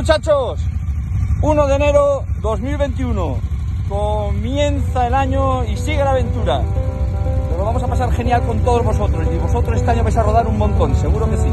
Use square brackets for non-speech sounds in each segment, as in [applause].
muchachos, 1 de enero 2021. Comienza el año y sigue la aventura. lo vamos a pasar genial con todos vosotros y vosotros este año vais a rodar un montón, seguro que sí.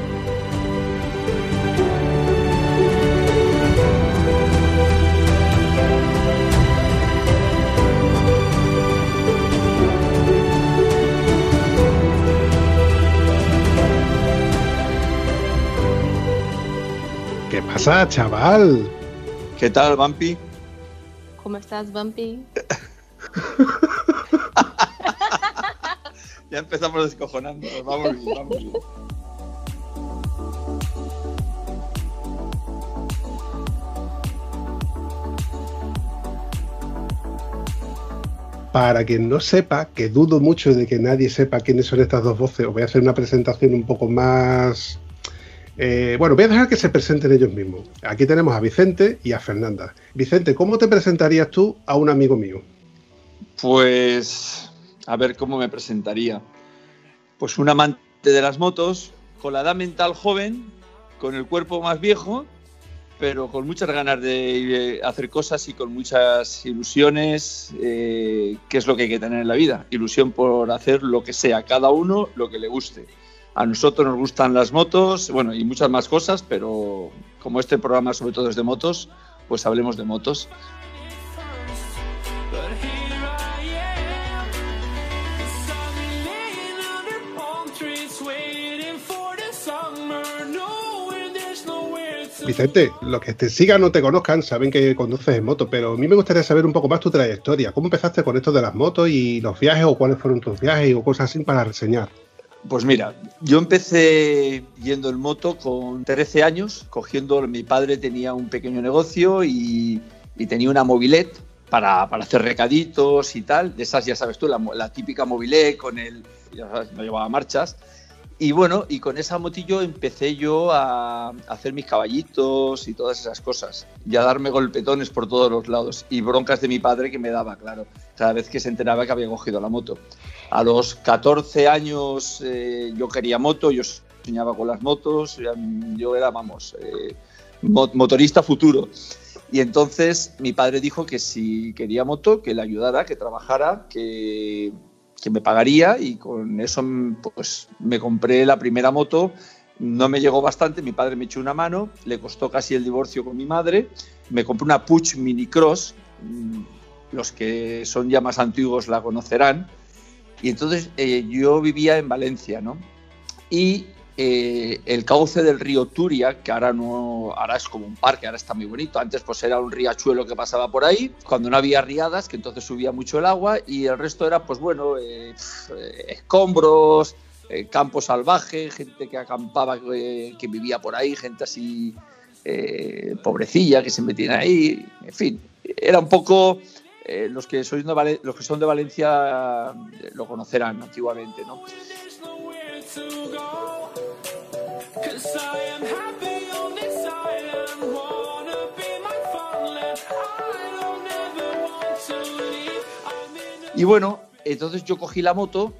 Pasa, chaval? ¿Qué tal, Bumpy? ¿Cómo estás, Bumpy? [laughs] ya empezamos descojonando. Vamos bien, vamos bien. Para quien no sepa, que dudo mucho de que nadie sepa quiénes son estas dos voces, os voy a hacer una presentación un poco más eh, bueno, voy a dejar que se presenten ellos mismos. Aquí tenemos a Vicente y a Fernanda. Vicente, ¿cómo te presentarías tú a un amigo mío? Pues, a ver cómo me presentaría. Pues un amante de las motos, con la edad mental joven, con el cuerpo más viejo, pero con muchas ganas de hacer cosas y con muchas ilusiones, eh, que es lo que hay que tener en la vida. Ilusión por hacer lo que sea, cada uno lo que le guste. A nosotros nos gustan las motos, bueno, y muchas más cosas, pero como este programa sobre todo es de motos, pues hablemos de motos. Vicente, los que te sigan o te conozcan saben que conduces en moto, pero a mí me gustaría saber un poco más tu trayectoria. ¿Cómo empezaste con esto de las motos y los viajes o cuáles fueron tus viajes o cosas así para reseñar? Pues mira, yo empecé yendo en moto con 13 años, cogiendo, mi padre tenía un pequeño negocio y, tenía una mobilet para, hacer recaditos y tal, de esas ya sabes tú, la, típica mobilet con el, ya sabes, no llevaba marchas. Y bueno, y con esa motillo empecé yo a, hacer mis caballitos y todas esas cosas, y a darme golpetones por todos los lados, y broncas de mi padre que me daba, claro, cada vez que se enteraba que había cogido la moto. A los 14 años eh, yo quería moto, yo soñaba con las motos, yo era, vamos, eh, motorista futuro. Y entonces mi padre dijo que si quería moto, que le ayudara, que trabajara, que que me pagaría y con eso pues me compré la primera moto. No me llegó bastante, mi padre me echó una mano, le costó casi el divorcio con mi madre, me compré una Puch Mini Cross, mm, los que son ya más antiguos la conocerán, y entonces eh, yo vivía en Valencia, ¿no? Y eh, el cauce del río Turia, que ahora no, ahora es como un parque, ahora está muy bonito. Antes pues era un riachuelo que pasaba por ahí, cuando no había riadas, que entonces subía mucho el agua, y el resto era pues bueno, eh, eh, escombros, campo salvaje, gente que acampaba, que vivía por ahí, gente así pobrecilla que se metían ahí, en fin, era un poco los que sois los que son de Valencia lo conocerán antiguamente, ¿no? Y bueno, entonces yo cogí la moto,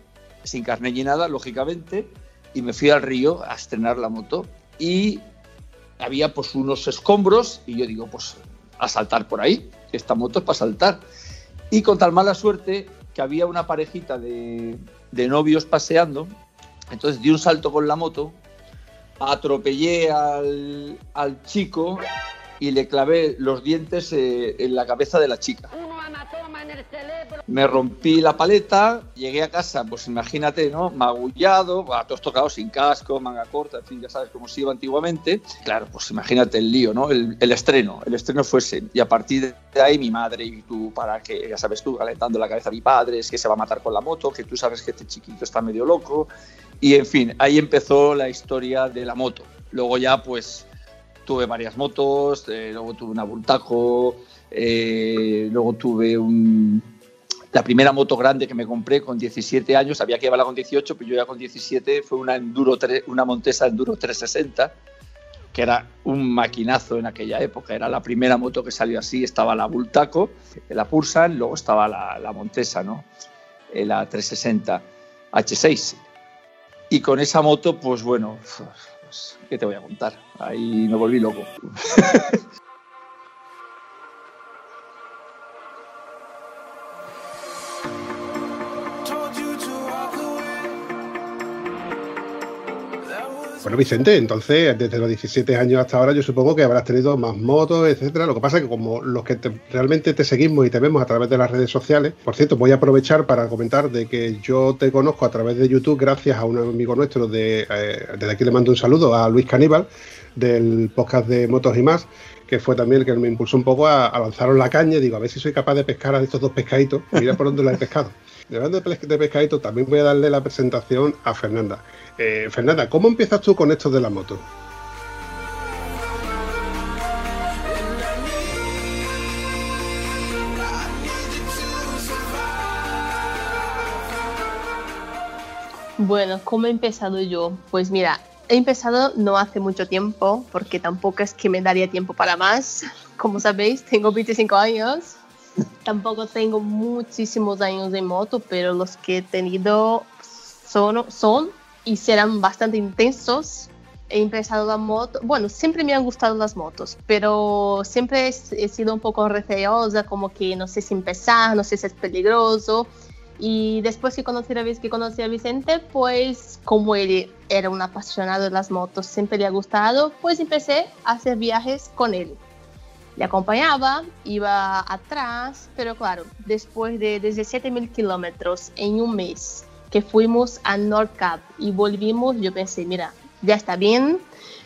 sin carne ni nada, lógicamente, y me fui al río a estrenar la moto. Y había pues unos escombros y yo digo, pues a saltar por ahí, esta moto es para saltar. Y con tal mala suerte que había una parejita de, de novios paseando, entonces di un salto con la moto atropellé al, chico y le clavé los dientes eh, en la cabeza de la chica. Me rompí la paleta, llegué a casa, pues imagínate, ¿no? Magullado, a todos tocados sin casco, manga corta, en fin, ya sabes cómo se iba antiguamente. Claro, pues imagínate el lío, ¿no? El, estreno, el estreno fuese. Y a partir de ahí mi madre y tú, para que, ya sabes tú, calentando la cabeza a mi padre, es que se va a matar con la moto, que tú sabes que este chiquito está medio loco. Y en fin, ahí empezó la historia de la moto. Luego ya, pues, tuve varias motos, eh, luego tuve una Bultaco, eh, luego tuve un, la primera moto grande que me compré con 17 años, había que llevarla con 18, pero yo ya con 17 fue una, Enduro, una Montesa Enduro 360, que era un maquinazo en aquella época. Era la primera moto que salió así. Estaba la Bultaco, la Pursan, luego estaba la, Montesa, ¿no? Eh, la 360 H6. Y con esa moto, pues bueno, pues, ¿qué te voy a contar? Ahí me volví loco. [laughs] Bueno, Vicente, entonces, desde los 17 años hasta ahora, yo supongo que habrás tenido más motos, etcétera. Lo que pasa es que como los que realmente te seguimos y te vemos a través de las redes sociales, por cierto, voy a aprovechar para comentar de que yo te conozco a través de YouTube gracias a un amigo nuestro de, eh, desde aquí le mando un saludo a Luis Caníbal del podcast de Motos y más, que fue también el que me impulsó un poco a, lanzaros la caña y digo, a ver si soy capaz de pescar a estos dos pescaditos, mira por dónde lo he pescado. Hablando de pescadito, también voy a darle la presentación a Fernanda. Eh, Fernanda, ¿cómo empiezas tú con esto de la moto? Bueno, ¿cómo he empezado yo? Pues mira, he empezado no hace mucho tiempo, porque tampoco es que me daría tiempo para más. [laughs] Como sabéis, tengo 25 años Tampoco tengo muchísimos años de moto, pero los que he tenido son, son y serán bastante intensos. He empezado la moto, bueno, siempre me han gustado las motos, pero siempre he, sido un poco receosa, como que no sé si empezar, no sé si es peligroso. Y después que conocí, a, que conocí a Vicente, pues como él era un apasionado de las motos, siempre le ha gustado, pues empecé a hacer viajes con él le acompañaba, iba atrás, pero claro, después de 17.000 kilómetros en un mes que fuimos a Nordcap y volvimos, yo pensé, mira, ya está bien,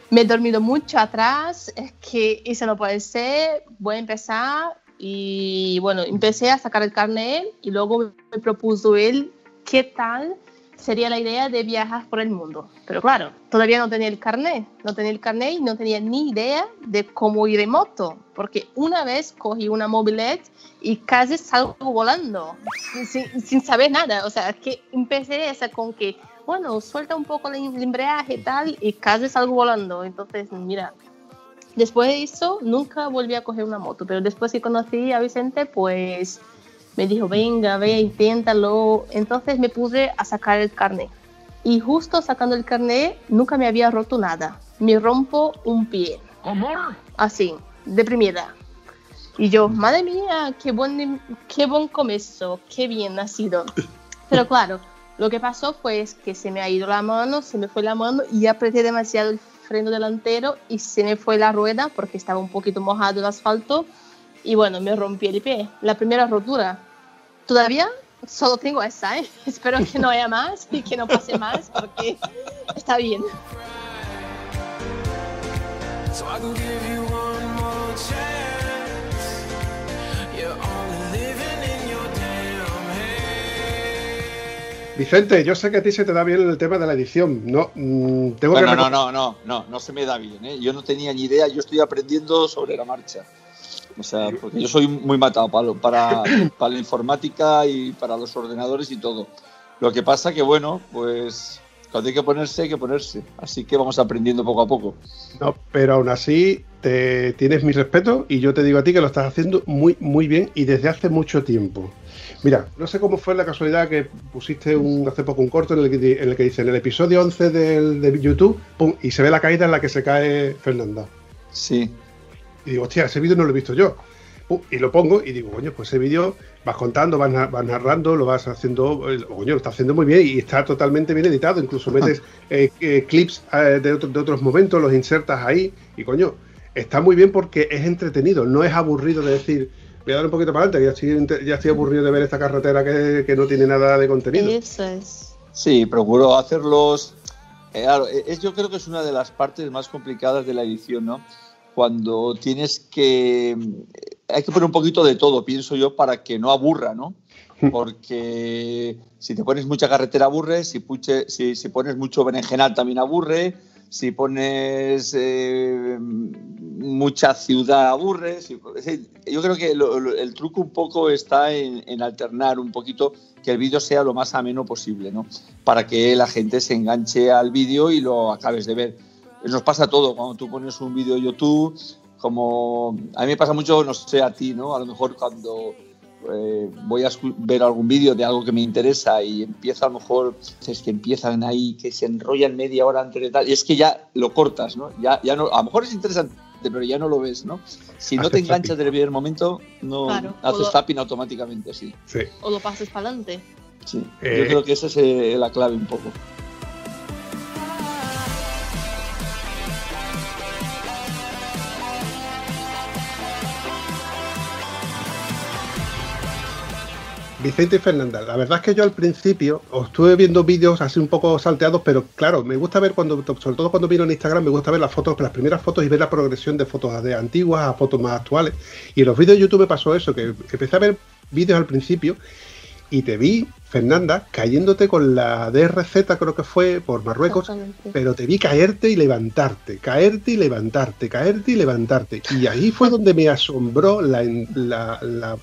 me he dormido mucho atrás, es que eso no puede ser, voy a empezar y bueno, empecé a sacar el carnet y luego me propuso él qué tal sería la idea de viajar por el mundo. Pero claro, todavía no tenía el carnet, no tenía el carnet y no tenía ni idea de cómo ir en moto, porque una vez cogí una mobilet y casi salgo volando, sin, saber nada. O sea, que empecé esa con que, bueno, suelta un poco el embreaje y tal, y casi salgo volando. Entonces, mira, después de eso nunca volví a coger una moto, pero después que conocí a Vicente, pues me dijo, venga, ve, inténtalo. Entonces me puse a sacar el carnet. Y justo sacando el carnet, nunca me había roto nada. Me rompo un pie. ¿Amor? Así, deprimida. Y yo, madre mía, qué buen, qué buen comienzo, qué bien ha sido. Pero claro, lo que pasó fue que se me ha ido la mano, se me fue la mano y apreté demasiado el freno delantero y se me fue la rueda porque estaba un poquito mojado el asfalto y bueno, me rompí el pie. La primera rotura. Todavía solo tengo esa, ¿eh? [laughs] Espero que no haya más y que no pase más porque está bien. Vicente, yo sé que a ti se te da bien el tema de la edición. No, mm, tengo no, no, no, no, no, no se me da bien. ¿eh? Yo no tenía ni idea, yo estoy aprendiendo sobre la marcha. O sea, porque yo soy muy matado para, para, para la informática y para los ordenadores y todo. Lo que pasa que, bueno, pues cuando hay que ponerse, hay que ponerse. Así que vamos aprendiendo poco a poco. No, pero aún así te tienes mi respeto y yo te digo a ti que lo estás haciendo muy, muy bien y desde hace mucho tiempo. Mira, no sé cómo fue la casualidad que pusiste un, hace poco un corto en el que, en el que dice en el episodio 11 del, de YouTube pum, y se ve la caída en la que se cae Fernanda. Sí, y digo, hostia, ese vídeo no lo he visto yo. y lo pongo y digo, coño, pues ese vídeo vas contando, vas, narrando, lo vas haciendo, coño, lo está haciendo muy bien y está totalmente bien editado. Incluso metes eh, eh, clips eh, de, de, otros momentos, los insertas ahí y, coño, está muy bien porque es entretenido, no es aburrido de decir, voy a dar un poquito para adelante, ya estoy, ya estoy aburrido de ver esta carretera que, que no tiene nada de contenido. Eso es. Sí, procuro hacerlos. Claro, es, yo creo que es una de las partes más complicadas de la edición, ¿no? Cuando tienes que... Hay que poner un poquito de todo, pienso yo, para que no aburra, ¿no? Hmm. Porque si te pones mucha carretera aburre, si, si, si pones mucho berenjenal también aburre, si pones eh, mucha ciudad aburres. yo creo que el truco un poco está en, alternar un poquito que el vídeo sea lo más ameno posible, ¿no? Para que la gente se enganche al vídeo y lo acabes de ver. Nos pasa todo cuando tú pones un vídeo de YouTube, como a mí me pasa mucho, no sé a ti, ¿no? A lo mejor cuando eh, voy a ver algún vídeo de algo que me interesa y empieza a lo mejor, es que empiezan ahí, que se enrollan media hora antes de tal, y es que ya lo cortas, ¿no? Ya, ya no, a lo mejor es interesante, pero ya no lo ves, ¿no? Si no te enganchas desde el primer momento, no haces tapping automáticamente, sí. O lo pasas para adelante. Sí, yo eh, creo que esa es eh, la clave un poco. Vicente y Fernanda, la verdad es que yo al principio os estuve viendo vídeos así un poco salteados, pero claro, me gusta ver cuando, sobre todo cuando vino en Instagram, me gusta ver las fotos, las primeras fotos y ver la progresión de fotos de antiguas a fotos más actuales. Y en los vídeos de YouTube me pasó eso, que empecé a ver vídeos al principio y te vi, Fernanda, cayéndote con la DRZ, creo que fue, por Marruecos, pero te vi caerte y levantarte, caerte y levantarte, caerte y levantarte. Y ahí fue donde me asombró la, la, la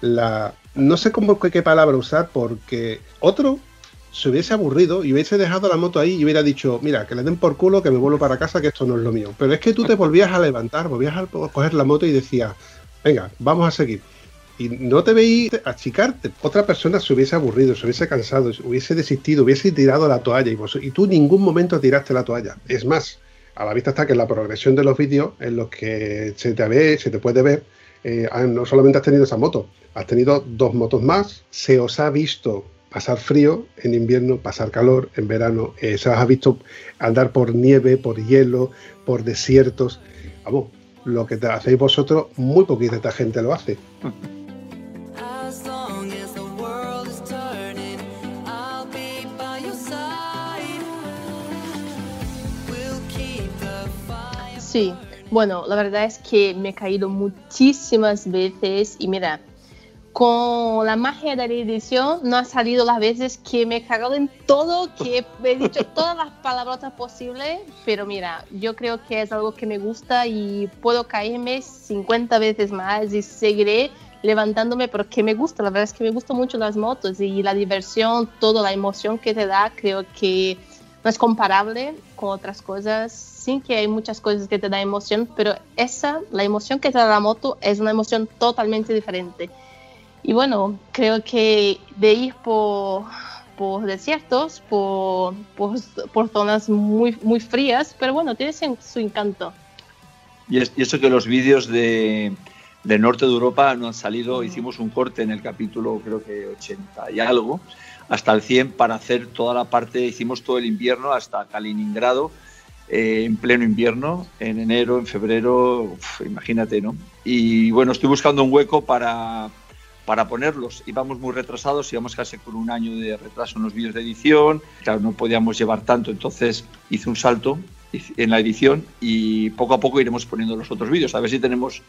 no sé cómo qué palabra usar porque otro se hubiese aburrido y hubiese dejado la moto ahí y hubiera dicho, mira, que le den por culo, que me vuelvo para casa, que esto no es lo mío. Pero es que tú te volvías a levantar, volvías a coger la moto y decías, venga, vamos a seguir. Y no te veías achicarte. Otra persona se hubiese aburrido, se hubiese cansado, hubiese desistido, hubiese tirado la toalla y tú en ningún momento tiraste la toalla. Es más, a la vista está que en la progresión de los vídeos en los que se te ve, se te puede ver, eh, no solamente has tenido esa moto, has tenido dos motos más, se os ha visto pasar frío en invierno, pasar calor en verano, eh, se os ha visto andar por nieve, por hielo, por desiertos. Vamos, lo que hacéis vosotros, muy poquita gente lo hace. Sí, bueno, la verdad es que me he caído muchísimas veces y mira, con la magia de la edición no ha salido las veces que me he cagado en todo, que he dicho [laughs] todas las palabrotas posibles, pero mira, yo creo que es algo que me gusta y puedo caerme 50 veces más y seguiré levantándome porque me gusta, la verdad es que me gustan mucho las motos y la diversión, toda la emoción que te da, creo que no es comparable con otras cosas sí que hay muchas cosas que te dan emoción, pero esa, la emoción que te da la moto es una emoción totalmente diferente. Y bueno, creo que de ir por, por desiertos, por, por, zonas muy, muy frías, pero bueno, tiene su encanto. Y, eso que los vídeos de, del norte de Europa no han salido, hicimos un corte en el capítulo creo que 80 y algo, hasta el 100 para hacer toda la parte, hicimos todo el invierno hasta Kaliningrado, eh, en pleno invierno, en enero, en febrero, imagínate, ¿no? Y bueno, estoy buscando un hueco para, para ponerlos. Íbamos muy retrasados, íbamos casi con un año de retraso en los vídeos de edición, claro, no podíamos llevar tanto, entonces hice un salto en la edición y poco a poco iremos poniendo los otros vídeos, a ver si tenemos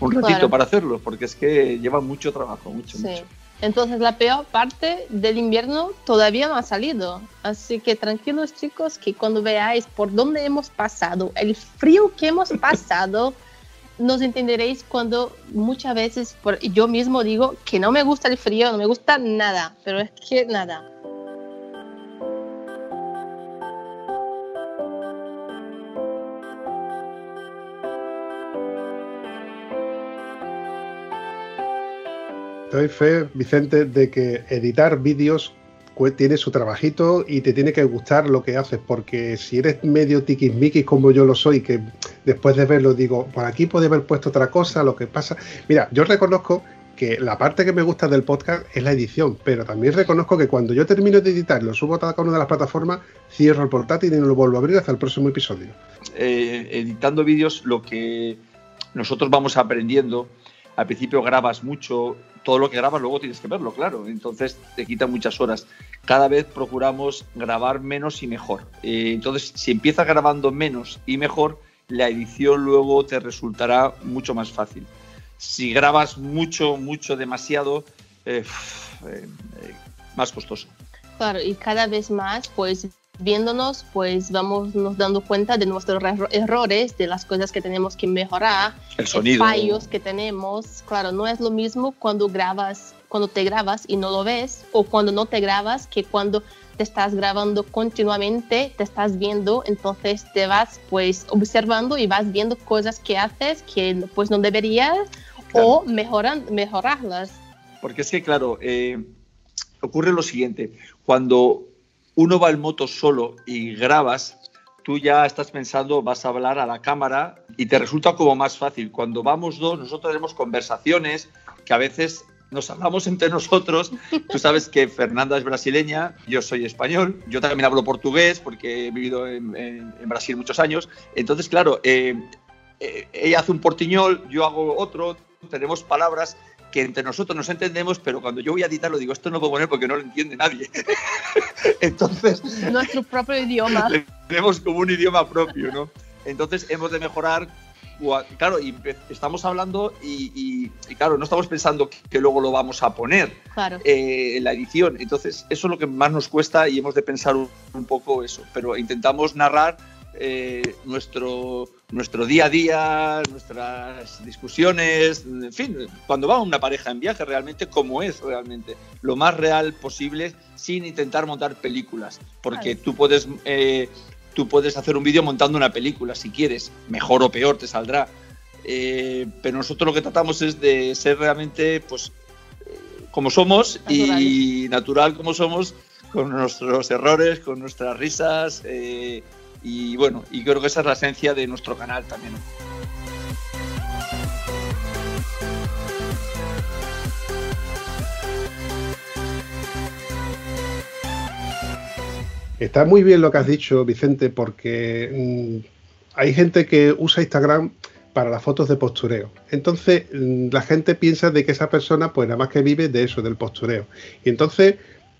un ratito para hacerlo, porque es que lleva mucho trabajo, mucho, mucho. Entonces la peor parte del invierno todavía no ha salido. Así que tranquilos chicos que cuando veáis por dónde hemos pasado, el frío que hemos [laughs] pasado, nos entenderéis cuando muchas veces yo mismo digo que no me gusta el frío, no me gusta nada, pero es que nada. Doy fe, Vicente, de que editar vídeos tiene su trabajito y te tiene que gustar lo que haces, porque si eres medio tiquismiquis como yo lo soy, que después de verlo digo, por aquí puede haber puesto otra cosa, lo que pasa. Mira, yo reconozco que la parte que me gusta del podcast es la edición, pero también reconozco que cuando yo termino de editar, lo subo a cada una de las plataformas, cierro el portátil y no lo vuelvo a abrir hasta el próximo episodio. Eh, editando vídeos, lo que nosotros vamos aprendiendo, al principio grabas mucho, todo lo que grabas luego tienes que verlo, claro. Entonces te quita muchas horas. Cada vez procuramos grabar menos y mejor. Eh, entonces, si empiezas grabando menos y mejor, la edición luego te resultará mucho más fácil. Si grabas mucho, mucho, demasiado, eh, eh, más costoso. Claro, y cada vez más, pues viéndonos, pues vamos nos dando cuenta de nuestros errores, de las cosas que tenemos que mejorar, el sonido, fallos que tenemos. Claro, no es lo mismo cuando grabas, cuando te grabas y no lo ves, o cuando no te grabas, que cuando te estás grabando continuamente, te estás viendo, entonces te vas pues observando y vas viendo cosas que haces que pues no deberías o mejoran, mejorarlas. Porque es que, claro, eh, ocurre lo siguiente, cuando uno va en moto solo y grabas, tú ya estás pensando, vas a hablar a la cámara y te resulta como más fácil. Cuando vamos dos, nosotros tenemos conversaciones que a veces nos hablamos entre nosotros. [laughs] Tú sabes que Fernanda es brasileña, yo soy español, yo también hablo portugués porque he vivido en, Brasil muchos años. Entonces, claro, eh, eh, ella hace un portiñol, yo hago otro, tenemos palabras que entre nosotros nos entendemos, pero cuando yo voy a editarlo digo, esto no puedo poner porque no lo entiende nadie. [laughs] Entonces... Nuestro propio idioma. [laughs] Tenemos como un idioma propio, ¿no? Entonces hemos de mejorar claro, y estamos hablando y, claro, no estamos pensando que, luego lo vamos a poner eh, en la edición. Entonces, eso es lo que más nos cuesta y hemos de pensar un, poco eso. Pero intentamos narrar eh, nuestro, nuestro día a día, nuestras discusiones, en fin, cuando va una pareja en viaje realmente, como es realmente, lo más real posible sin intentar montar películas. Porque tú puedes... Eh, tú puedes hacer un vídeo montando una película si quieres, mejor o peor te saldrá. Eh, pero nosotros lo que tratamos es de ser realmente, pues, eh, como somos y natural como somos, con nuestros errores, con nuestras risas. Eh, y bueno, y creo que esa es la esencia de nuestro canal también. Está muy bien lo que has dicho, Vicente, porque mm, hay gente que usa Instagram para las fotos de postureo. Entonces, mm, la gente piensa de que esa persona, pues nada más que vive de eso, del postureo. Y entonces,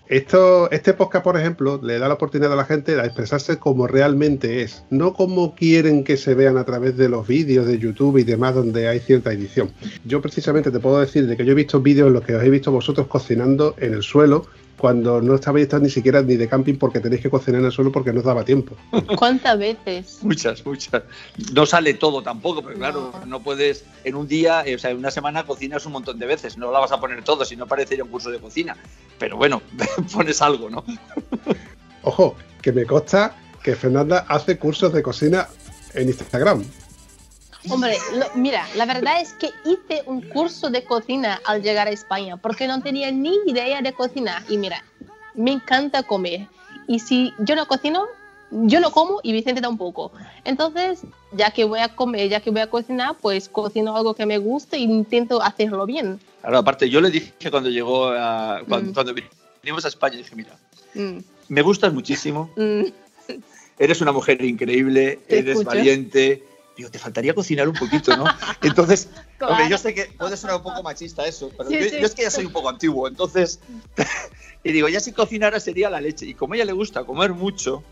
esto, este podcast, por ejemplo, le da la oportunidad a la gente a expresarse como realmente es, no como quieren que se vean a través de los vídeos de YouTube y demás donde hay cierta edición. Yo precisamente te puedo decir de que yo he visto vídeos en los que os he visto vosotros cocinando en el suelo cuando no estabais ni siquiera ni de camping porque tenéis que cocinar en el suelo porque no os daba tiempo. ¿Cuántas veces? [laughs] muchas, muchas. No sale todo tampoco, pero claro, no puedes en un día, eh, o sea, en una semana cocinas un montón de veces, no la vas a poner todo, si no parecería un curso de cocina. Pero bueno, [laughs] pones algo, ¿no? Ojo, que me consta que Fernanda hace cursos de cocina en Instagram. Hombre, mira, la verdad es que hice un curso de cocina al llegar a España porque no tenía ni idea de cocinar. Y mira, me encanta comer. Y si yo no cocino, yo no como y Vicente tampoco. Entonces, ya que voy a comer, ya que voy a cocinar, pues cocino algo que me guste e intento hacerlo bien. Claro, aparte, yo le dije cuando llegó, a, cuando, mm. vinimos a España, dije, mira, mm. me gustas muchísimo, mm. eres una mujer increíble, eres valiente digo, te faltaría cocinar un poquito, ¿no? [laughs] Entonces, hombre, yo sé que puede sonar un poco machista eso, pero yo, es que ya soy un poco antiguo, entonces, [laughs] y digo, ya si cocinara sería la leche. Y como a ella le gusta comer mucho,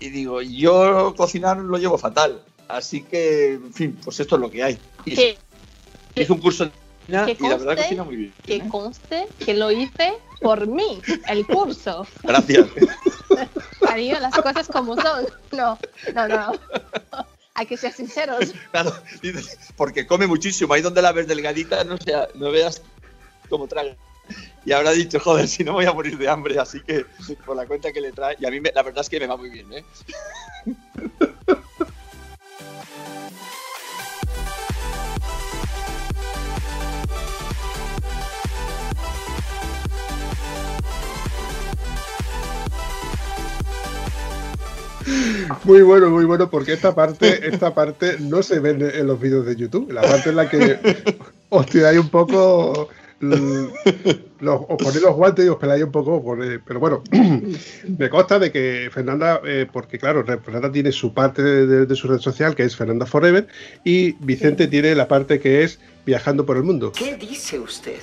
y digo, yo cocinar lo llevo fatal. Así que, en fin, pues esto es lo que hay. Y hice un curso de cocina y la verdad cocina muy bien. Que conste que lo hice por mí, el curso. Gracias. [laughs] Cariño, las cosas como son. No, no, no hay que ser sinceros. [laughs] Claro, porque come muchísimo. Ahí donde la ves delgadita, no, sea, no veas cómo trae. Y habrá dicho, joder, si no voy a morir de hambre, así que por la cuenta que le trae. Y a mí la verdad es que me va muy bien, ¿eh? [laughs] Muy bueno, muy bueno, porque esta parte, esta parte no se ve en los vídeos de YouTube. La parte en la que os tiráis un poco los, os ponéis los guantes y os peláis un poco. pero bueno, [clears throat] me consta de que Fernanda, eh, porque claro, Fernanda tiene su parte de, su red social, que es Fernanda Forever, y Vicente tiene la parte que es Viajando por el Mundo. ¿Qué dice usted?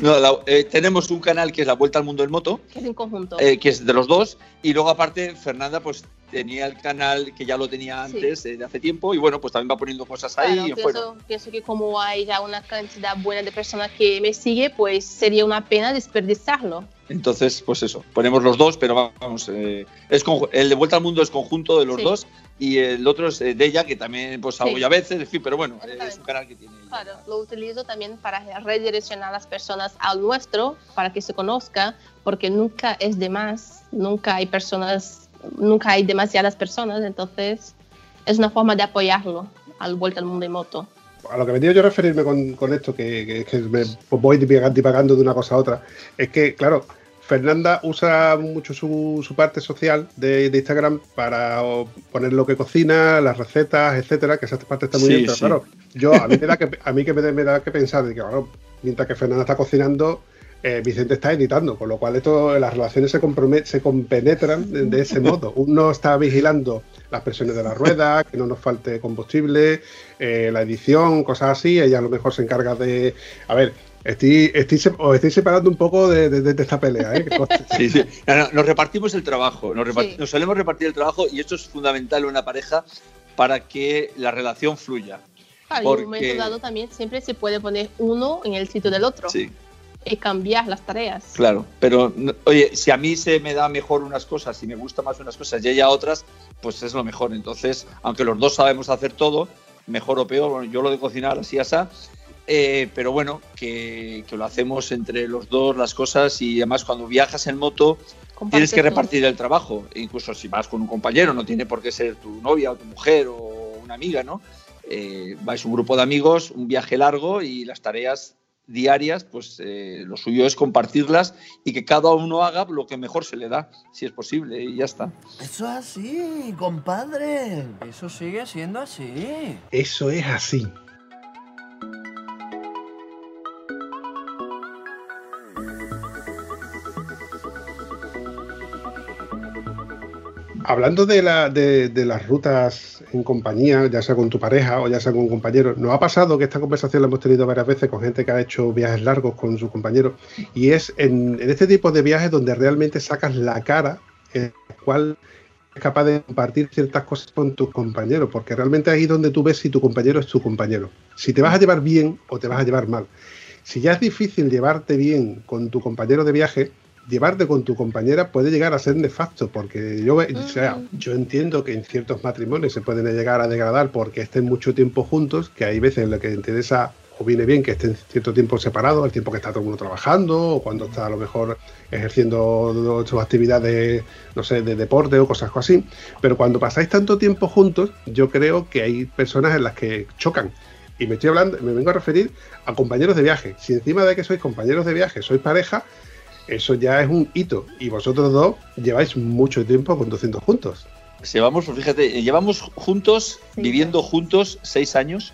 Eh, tenemos un canal que es La Vuelta al Mundo del Moto. Que es en conjunto. Eh, que es de los dos. Y luego aparte, Fernanda, pues tenía el canal que ya lo tenía antes eh, de hace tiempo y bueno, pues también va poniendo cosas ahí. pienso, pienso, que como hay ya una cantidad buena de personas que me sigue, pues sería una pena desperdiciarlo. Entonces, pues eso, ponemos los dos, pero vamos, eh, es el de Vuelta al Mundo es conjunto de los dos y el otro es de ella, que también pues hago a veces, en fin, pero bueno, es un canal que tiene. Claro, lo utilizo también para redireccionar a las personas al nuestro, para que se conozca, porque nunca es de más, nunca hay personas, nunca hay demasiadas personas, entonces es una forma de apoyarlo al Vuelta al Mundo en moto. A lo que venía yo a referirme con, esto, que, que, me voy divagando de una cosa a otra, es que, claro, Fernanda usa mucho su, parte social de, Instagram para poner lo que cocina, las recetas, etcétera, que esa parte está muy bien, pero claro, yo a mí me da que a mí que me, da que pensar de que mientras que Fernanda está cocinando, eh, Vicente está editando, con lo cual esto, las relaciones se, se compenetran de, ese modo. Uno está vigilando las presiones de la rueda, que no nos falte combustible, eh, la edición, cosas así. Ella a lo mejor se encarga de. A ver, Estoy, estoy, os estoy separando un poco de, esta pelea. ¿eh? sí, sí. nos repartimos el trabajo, nos, nos, solemos repartir el trabajo y esto es fundamental en una pareja para que la relación fluya. Claro, porque... en un momento dado también siempre se puede poner uno en el sitio del otro. Sí. Y cambiar las tareas. Claro, pero oye, si a mí se me da mejor unas cosas y me gusta más unas cosas y ella otras, pues es lo mejor. Entonces, aunque los dos sabemos hacer todo, mejor o peor, bueno, yo lo de cocinar así, así, eh, pero bueno, que, lo hacemos entre los dos las cosas y además cuando viajas en moto tienes que repartir el trabajo, incluso si vas con un compañero, no tiene por qué ser tu novia o tu mujer o una amiga, ¿no? Eh, vais un grupo de amigos, un viaje largo y las tareas diarias, pues eh, lo suyo es compartirlas y que cada uno haga lo que mejor se le da, si es posible, y ya está. Eso es así, compadre. Eso sigue siendo así. Eso es así. Hablando de, la, de, las rutas en compañía, ya sea con tu pareja o ya sea con un compañero, nos ha pasado que esta conversación la hemos tenido varias veces con gente que ha hecho viajes largos con su compañero y es en, este tipo de viajes donde realmente sacas la cara en la cual es capaz de compartir ciertas cosas con tus compañeros, porque realmente ahí es donde tú ves si tu compañero es tu compañero, si te vas a llevar bien o te vas a llevar mal. Si ya es difícil llevarte bien con tu compañero de viaje, llevarte con tu compañera puede llegar a ser nefasto, porque yo, o sea, yo entiendo que en ciertos matrimonios se pueden llegar a degradar porque estén mucho tiempo juntos, que hay veces en lo que interesa o viene bien que estén cierto tiempo separados, el tiempo que está todo el mundo trabajando, o cuando está a lo mejor ejerciendo sus actividades, no sé, de deporte o cosas así. Pero cuando pasáis tanto tiempo juntos, yo creo que hay personas en las que chocan. Y me estoy hablando, me vengo a referir a compañeros de viaje. Si encima de que sois compañeros de viaje, sois pareja, eso ya es un hito. Y vosotros dos lleváis mucho tiempo conduciendo juntos. Llevamos, fíjate, llevamos juntos, viviendo juntos seis años,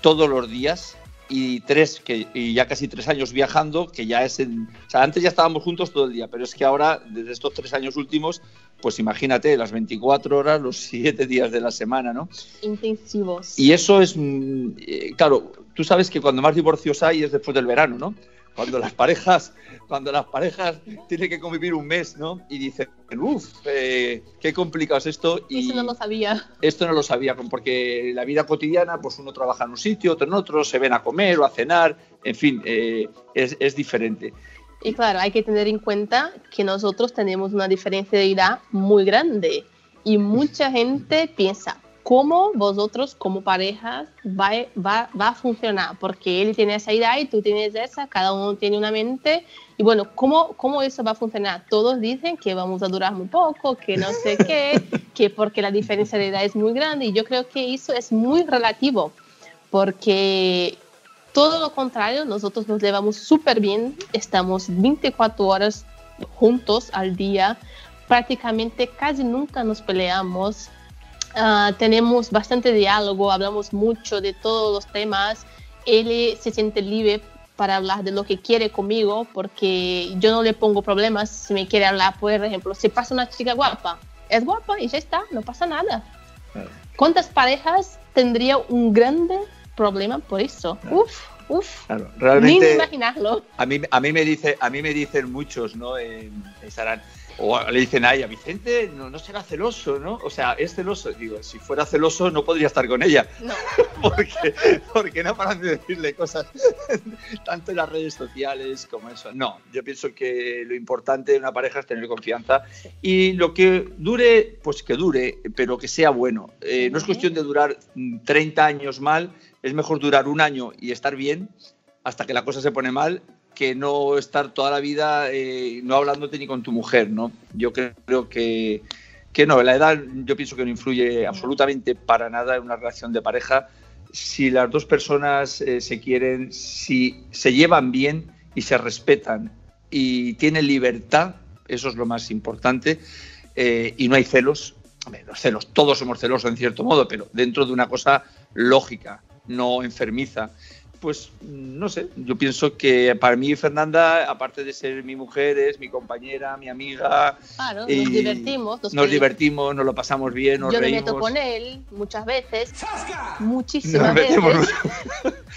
todos los días, y tres, que, y ya casi tres años viajando, que ya es en. O sea, antes ya estábamos juntos todo el día, pero es que ahora, desde estos tres años últimos, pues imagínate, las 24 horas, los siete días de la semana, ¿no? Intensivos. Y eso es. Mm, eh, claro, tú sabes que cuando más divorcios hay es después del verano, ¿no? Cuando las parejas, cuando las parejas tienen que convivir un mes, ¿no? Y dicen, uff, eh, qué complicado es esto. Y no lo sabía. Esto no lo sabía, porque la vida cotidiana, pues uno trabaja en un sitio, otro en otro, se ven a comer o a cenar, en fin, eh, es, es diferente. Y claro, hay que tener en cuenta que nosotros tenemos una diferencia de edad muy grande y mucha gente piensa, cómo vosotros como pareja va, va, va, a funcionar, porque él tiene esa idea y tú tienes esa, cada uno tiene una mente, y bueno, ¿cómo, cómo eso va a funcionar? Todos dicen que vamos a durar muy poco, que no sé qué, [laughs] que porque la diferencia de edad es muy grande, y yo creo que eso es muy relativo, porque todo lo contrario, nosotros nos llevamos súper bien, estamos 24 horas juntos al día, prácticamente casi nunca nos peleamos, Ah, tenemos bastante diálogo, hablamos mucho de todos los temas. Él se siente libre para hablar de lo que quiere conmigo porque yo no le pongo problemas si me quiere hablar, por ejemplo, si pasa una chica guapa, es guapa y ya está, no pasa nada. ¿Cuántas parejas tendría un grande problema por eso? Uf, uf. realmente, ni imaginarlo. A mí, a mí me dice, a mí me dicen muchos, ¿no? En, o le dicen a ella, Vicente, no, no será celoso, ¿no? O sea, es celoso. Digo, si fuera celoso no podría estar con ella. No. [laughs] porque, porque no paran de decirle cosas [laughs] tanto en las redes sociales como eso. No, yo pienso que lo importante de una pareja es tener confianza y lo que dure, pues que dure, pero que sea bueno. Eh, no es cuestión de durar mm, 30 años mal, es mejor durar un año y estar bien hasta que la cosa se pone mal que no estar toda la vida eh, no hablándote ni con tu mujer, ¿no? Yo creo que, que no, la edad yo pienso que no influye absolutamente para nada en una relación de pareja. Si las dos personas eh, se quieren, si se llevan bien y se respetan y tienen libertad, eso es lo más importante, eh, y no hay celos. Los celos, todos somos celosos en cierto modo, pero dentro de una cosa lógica, no enfermiza pues no sé, yo pienso que para mí Fernanda, aparte de ser mi mujer, es mi compañera, mi amiga. Claro, y nos divertimos. Nos divertimos, nos lo pasamos bien, nos Yo me reímos. meto con él muchas veces, Nos muchísimas metemos- veces.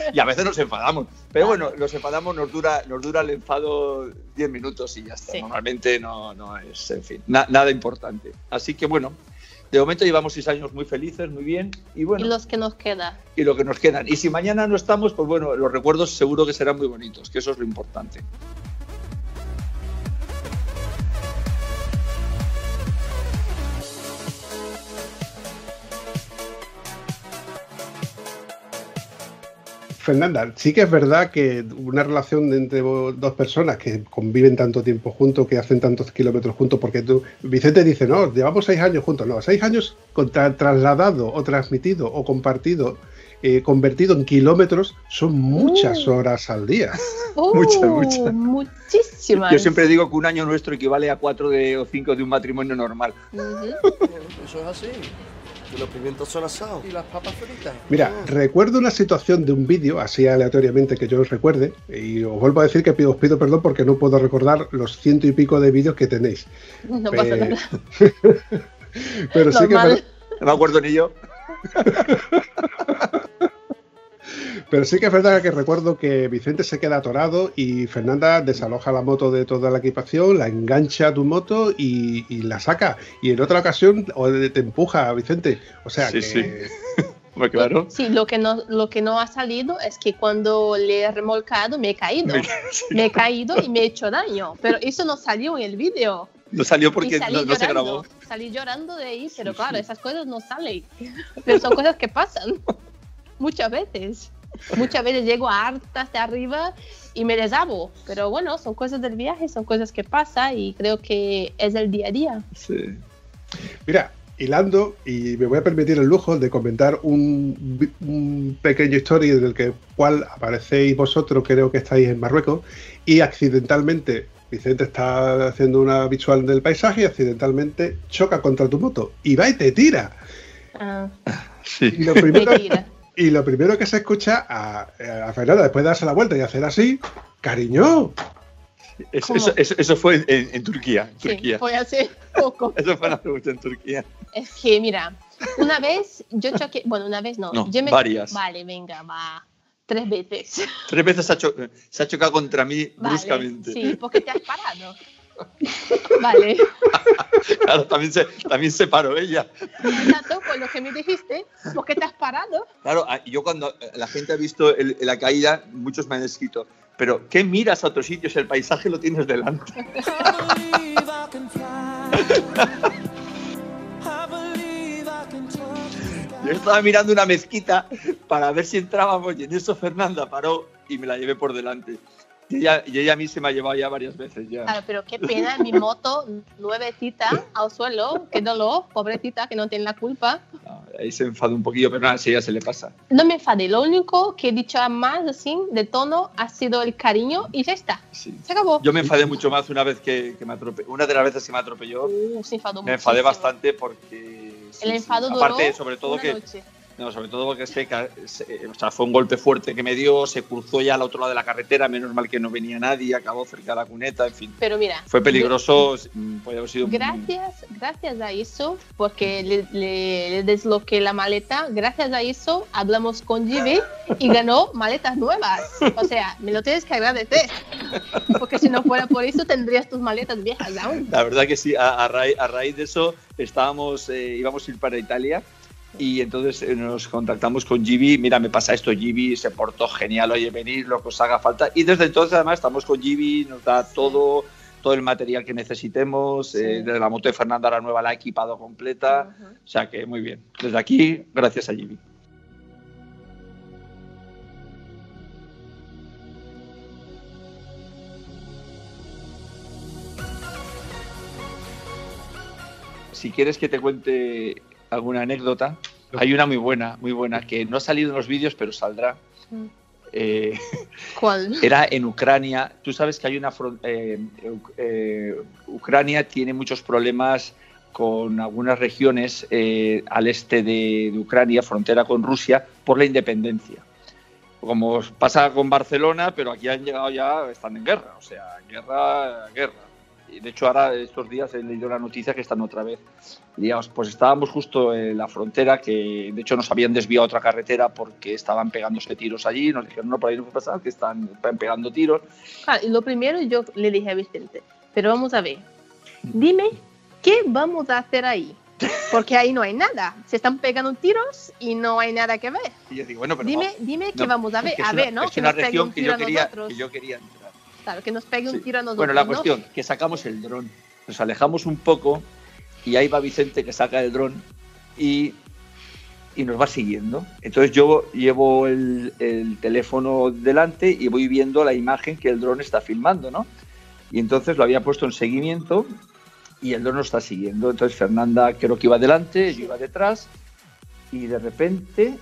[laughs] y a veces nos enfadamos. Pero bueno, nos enfadamos, nos dura, nos dura el enfado 10 minutos y ya está. Sí. Normalmente no, no es, en fin, na- nada importante. Así que bueno, de momento llevamos seis años muy felices, muy bien. Y bueno, Y los que nos queda. y lo que nos quedan. Y si mañana no estamos, pues bueno, los recuerdos seguro que serán muy bonitos, que eso es lo importante. Fernanda, sí que es verdad que una relación entre dos personas que conviven tanto tiempo juntos, que hacen tantos kilómetros juntos, porque tú, Vicente dice, no, llevamos seis años juntos, no, seis años trasladado o transmitido o compartido, eh, convertido en kilómetros, son muchas Uh. horas al día. [laughs] [laughs] Muchas, Uh, muchas. Muchísimas. Yo siempre digo que un año nuestro equivale a cuatro de, o cinco de un matrimonio normal. Eso es así. Que los pimientos son asados. Y las papas fritas. Mira, recuerdo una situación de un vídeo, así aleatoriamente que yo os recuerde, y os vuelvo a decir que pido- os pido perdón porque no puedo recordar los ciento y pico de vídeos que tenéis. No pasa Eh, nada. [laughs] Pero sí que Normal. verdad- No me acuerdo ni yo. [laughs] Pero sí que es verdad que recuerdo que Vicente se queda atorado y Fernanda desaloja la moto de toda la equipación, la engancha a tu moto y, y la saca. Y en otra ocasión o te empuja a Vicente. O sea Sí, que. sí. [laughs] Pues claro. Sí, lo que, no, lo que no ha salido es que cuando le he remolcado me he caído. Me he caído y me he hecho daño. Pero eso no salió en el vídeo. No salió porque no, no se grabó. Salí llorando de ahí, pero Sí, claro, sí. esas cosas no salen. Pero son cosas que pasan. [laughs] Muchas veces. Muchas veces llego a hartas de arriba y me desabo. Pero bueno, son cosas del viaje, son cosas que pasan y creo que es el día a día. Sí. Mira, hilando, y me voy a permitir el lujo de comentar un, un pequeño story en el que, cual aparecéis vosotros, creo que estáis en Marruecos, y accidentalmente Vicente está haciendo una visual del paisaje y accidentalmente choca contra tu moto y va y te tira. Ah, Y Sí. lo primero. [laughs] y lo primero que se escucha a, a Fernanda, después de darse la vuelta y hacer así, cariño, Eso, ¿Cómo? eso, eso- eso fue en, en Turquía. en Sí, Turquía. fue hace poco. [laughs] Eso fue una pregunta en Turquía. Es que, mira, una vez yo choqué, bueno, una vez no, No, yo me, varias. Vale, venga, va, tres veces. Tres veces se ha, cho- se ha chocado contra mí Vale, bruscamente. sí, porque te has parado. Vale, [laughs] Claro, también se, también se paró ella. exacto, con lo que me dijiste, porque te has parado. Claro, ah, yo cuando eh, la gente ha visto el- la caída, muchos me han escrito, pero ¿qué miras a otros sitios? El paisaje lo tienes delante. [laughs] Yo estaba mirando una mezquita para ver si entrábamos y en eso Fernanda paró y me la llevé por delante. Y ella, y ella a mí se me ha llevado ya varias veces ya. Claro, pero qué pena, mi moto nuevecita al suelo, qué dolor, pobrecita, que no tiene la culpa. Ah, Ahí se enfadó un poquillo, pero nada, sí, ya se le pasa. No me enfadé, lo único que he dicho más así de tono ha sido el cariño y ya está, Sí. se acabó. Yo me enfadé mucho más una vez que, que me atropelló. Una de las veces que me atropelló, Uh, se enfadó me enfadé muchísimo. bastante porque... sí, El sí. enfado duró Aparte, sobre todo que noche. No, sobre todo porque se, se, o sea, fue un golpe fuerte que me dio, se cruzó ya al otro lado de la carretera, menos mal que no venía nadie, acabó cerca de la cuneta, en fin. Pero mira, fue peligroso, puede haber sido gracias, gracias a eso, porque le, le, le, desloqué la maleta, gracias a eso hablamos con Gibi y ganó maletas nuevas. O sea, me lo tienes que agradecer, porque si no fuera por eso tendrías tus maletas viejas aún. La verdad que sí, a, a, raíz, a raíz, de eso estábamos, eh, íbamos a ir para Italia y entonces eh, nos contactamos con Gibi, mira, me pasa esto, Gibi se portó genial, oye, venir, lo que os haga falta. Y desde entonces además estamos con Gibi, nos da todo, todo el material que necesitemos, sí. eh, desde la moto de Fernanda la nueva la ha equipado completa, uh -huh. o sea que muy bien. Desde aquí, gracias a Gibi. Si quieres que te cuente alguna anécdota. Hay una muy buena, muy buena, que no ha salido en los vídeos, pero saldrá. Eh, ¿Cuál? [laughs] Era en Ucrania. Tú sabes que hay una. Eh, eh, Ucrania tiene muchos problemas con algunas regiones al este de, de, Ucrania, frontera con Rusia, por la independencia. Como pasa con Barcelona, pero aquí han llegado ya, están en guerra, o sea, guerra, guerra de hecho ahora estos días he leído la noticia que están otra vez digamos, pues estábamos justo en la frontera que de hecho nos habían desviado a otra carretera porque estaban pegándose tiros allí nos dijeron no por ahí no puede pasar que están, pegando tiros claro, y lo primero yo le dije a Vicente pero vamos a ver dime qué vamos a hacer ahí porque ahí no hay nada. Se están pegando tiros y no hay nada que ver. Y yo digo, bueno, pero dime, no, dime no, qué vamos a ver. Es a una, ver, ¿no? Es que una nos región que yo, quería, que yo quería entrar. Claro, que nos pegue Sí. un tiro a nosotros. Bueno, la cuestión, que sacamos el dron. Nos alejamos un poco y ahí va Vicente que saca el dron y, y nos va siguiendo. Entonces yo llevo el, el, teléfono delante y voy viendo la imagen que el dron está filmando, ¿no? Y entonces lo había puesto en seguimiento y el dron nos está siguiendo. Entonces Fernanda creo que iba delante, yo iba detrás y de repente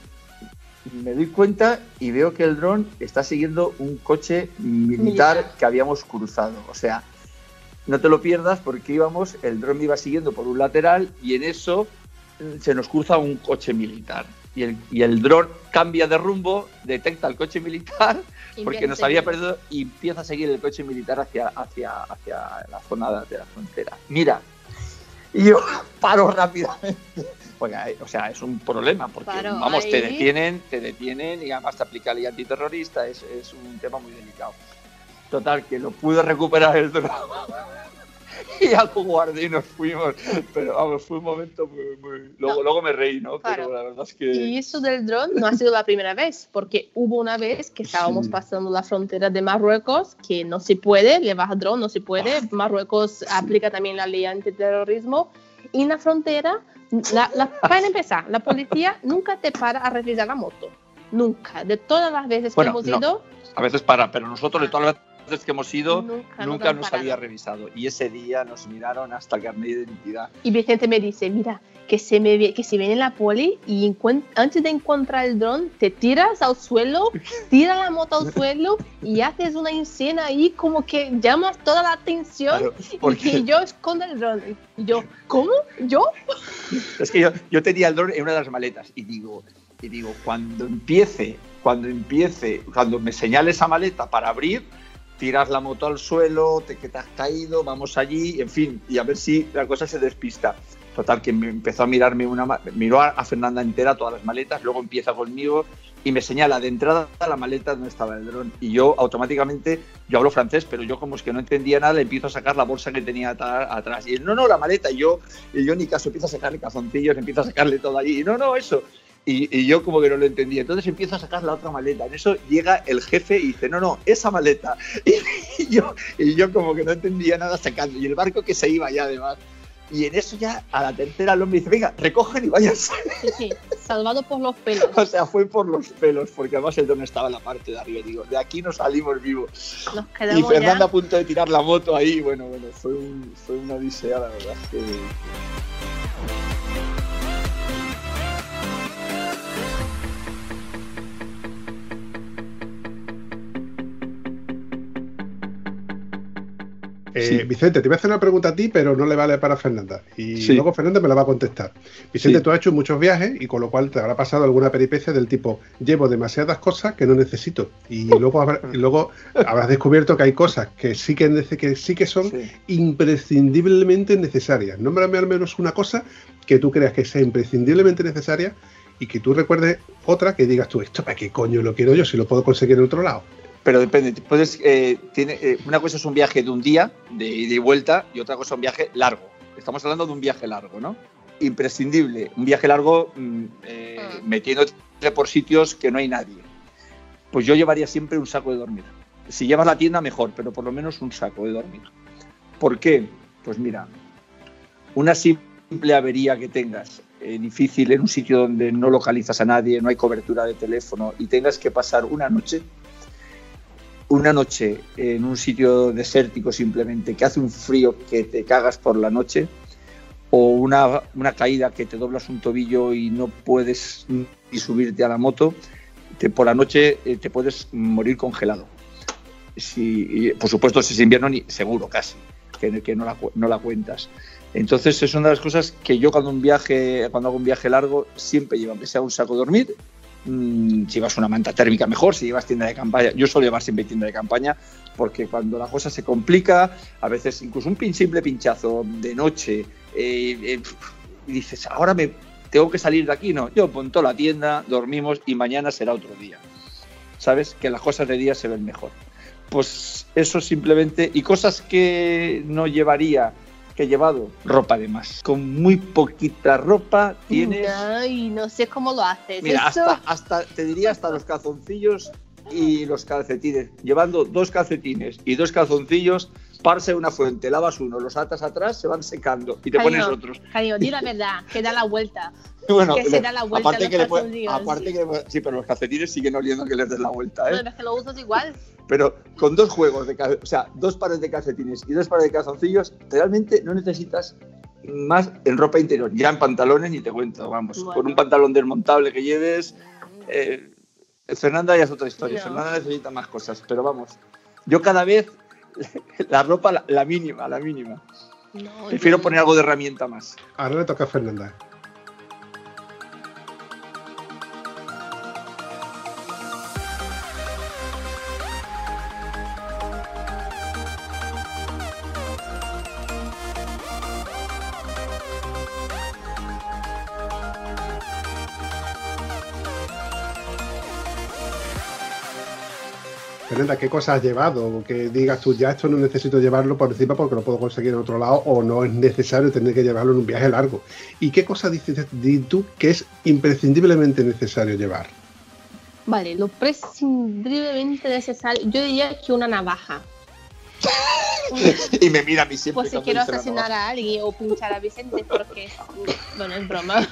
me doy cuenta y veo que el dron está siguiendo un coche militar, militar, que habíamos cruzado. O sea, no te lo pierdas porque íbamos, el dron me iba siguiendo por un lateral y en eso se nos cruza un coche militar. Y el, y el dron cambia de rumbo, detecta el coche militar [laughs] porque nos había perdido y empieza a seguir el coche militar hacia, hacia, hacia la zona de la frontera. Mira, y yo [laughs] paro rápidamente. O sea, es un problema, porque, Paro vamos, ahí. te detienen, te detienen y además te aplica la ley antiterrorista, es, es un tema muy delicado. Total, que lo pude recuperar el [laughs] dron y [laughs] ya lo guardé y nos fuimos. Pero vamos, fue un momento muy. muy... Luego, No. luego me reí, ¿no? Claro. Pero la verdad es que. Y eso del dron no ha sido la primera vez, porque hubo una vez que estábamos Sí. pasando la frontera de Marruecos, que no se puede llevar dron, no se puede. Ah. Marruecos aplica también la ley antiterrorismo. Y en la frontera, la, la- para empezar, la policía nunca te para a revisar la moto. Nunca. De todas las veces Bueno, que hemos no. ido, A veces para, pero nosotros de todas las veces que hemos ido, nunca, nunca, nos nos había revisado. Y ese día nos miraron hasta el carnet de identidad. Y Vicente me dice, mira, que se, me, que se viene la poli y antes de encontrar el dron, te tiras al suelo, [laughs] tira la moto al suelo y haces una escena ahí como que llamas toda la atención Claro, y porque- que yo escondo el dron. Y yo, ¿cómo? ¿Yo? [laughs] Es que yo, yo tenía el dron en una de las maletas y digo, y digo, cuando empiece, cuando empiece, cuando me señale esa maleta para abrir, tiras la moto al suelo, te, que te has caído, vamos allí, en fin, y a ver si la cosa se despista. Total, que me empezó a mirarme una, miró a, Fernanda entera todas las maletas, luego empieza conmigo y me señala de entrada la maleta donde estaba el dron. Y yo automáticamente, yo hablo francés, pero yo como es que no entendía nada, empiezo a sacar la bolsa que tenía atrás. Y él, no, no, la maleta. Y yo, y yo ni caso, empiezo a sacarle calzoncillos, empiezo a sacarle todo allí. Y no, no, eso. Y, y yo como que no lo entendía. Entonces empiezo a sacar la otra maleta. En eso llega el jefe y dice, no, no, esa maleta. [laughs] Y, yo, y yo como que no entendía nada sacando. Y el barco que se iba ya además. Y en eso ya a la tercera el hombre dice, venga, recogen y váyanse. [laughs] Sí, sí, salvado por los pelos. O sea, fue por los pelos, porque además el don estaba en la parte de arriba. Digo, de aquí no salimos vivos. Nos Y quedamos Fernanda a ya. punto de tirar la moto ahí. Bueno, bueno, fue, un- fue una odisea, la verdad. que- Eh, Sí. Vicente, te voy a hacer una pregunta a ti, pero no le vale para Fernanda. Y Sí. luego Fernanda me la va a contestar. Vicente, Sí. tú has hecho muchos viajes y con lo cual te habrá pasado alguna peripecia del tipo, llevo demasiadas cosas que no necesito. Y [laughs] luego, habrá- y luego habrás descubierto que hay cosas que sí que, que sí que son imprescindiblemente necesarias. Nómbrame al menos una cosa que tú creas que sea imprescindiblemente necesaria y que tú recuerdes otra que digas tú, ¿esto para qué coño lo quiero yo si lo puedo conseguir en otro lado? Pero depende. Puedes, eh, tiene, eh, una cosa es un viaje de un día, de ida y vuelta, y otra cosa es un viaje largo. Estamos hablando de un viaje largo, ¿no? Imprescindible. Un viaje largo mm, eh, Ah. metiéndote por sitios que no hay nadie. Pues yo llevaría siempre un saco de dormir. Si llevas la tienda, mejor, pero por lo menos un saco de dormir. ¿Por qué? Pues mira, una simple avería que tengas eh, difícil en un sitio donde no localizas a nadie, no hay cobertura de teléfono y tengas que pasar una noche, una noche en un sitio desértico simplemente, que hace un frío que te cagas por la noche, o una, una caída que te doblas un tobillo y no puedes ni subirte a la moto, te- por la noche eh, te puedes morir congelado. Si, por supuesto, si es invierno, ni, seguro casi, que, no, la, no la cuentas. Entonces es una de las cosas que yo cuando un viaje, cuando hago un viaje largo, siempre llevo, aunque sea un saco de dormir, mm, si llevas una manta térmica mejor, si llevas tienda de campaña, yo suelo llevar siempre tienda de campaña, porque cuando la cosa se complica, a veces incluso un simple pinchazo de noche, eh, eh, y dices, ahora me tengo que salir de aquí, no, yo ponto la tienda, dormimos y mañana será otro día. ¿Sabes? Que las cosas de día se ven mejor. Pues eso simplemente, y cosas que no llevaría, que he llevado, ropa de más. Con muy poquita ropa tienes... Ay, no sé cómo lo haces. Mira, Eso- hasta, hasta, te diría hasta los calzoncillos y los calcetines. Llevando dos calcetines y dos calzoncillos, parse una fuente, lavas uno, los atas atrás, se van secando y te pones otros. Cariño, di la [laughs] verdad, que da la vuelta. [laughs] Bueno, que se da la vuelta aparte que le puede- aparte que le- sí, pero los calcetines siguen oliendo que les des la vuelta, ¿eh? Bueno, es que lo usas igual. Pero con dos juegos de o sea, dos pares de calcetines y dos pares de calzoncillos, realmente no necesitas más en ropa interior. Ya en pantalones ni te cuento, vamos. Bueno. Con un pantalón desmontable que lleves. eh, Fernanda ya es otra historia. No. Fernanda necesita más cosas, pero vamos. Yo cada vez [laughs] la ropa la, la mínima, la mínima. No, Prefiero yo- poner algo de herramienta más. Ahora le toca a Fernanda. ¿Qué cosas has llevado? Que digas tú, ya esto no necesito llevarlo por encima porque lo puedo conseguir en otro lado o no es necesario tener que llevarlo en un viaje largo. ¿Y qué cosas dices di tú que es imprescindiblemente necesario llevar? Vale, lo prescindiblemente necesario. Yo diría que una navaja. [laughs] y me mira a mí siempre. Pues si quiero asesinar a alguien o pinchar a Vicente, porque es, bueno, es broma.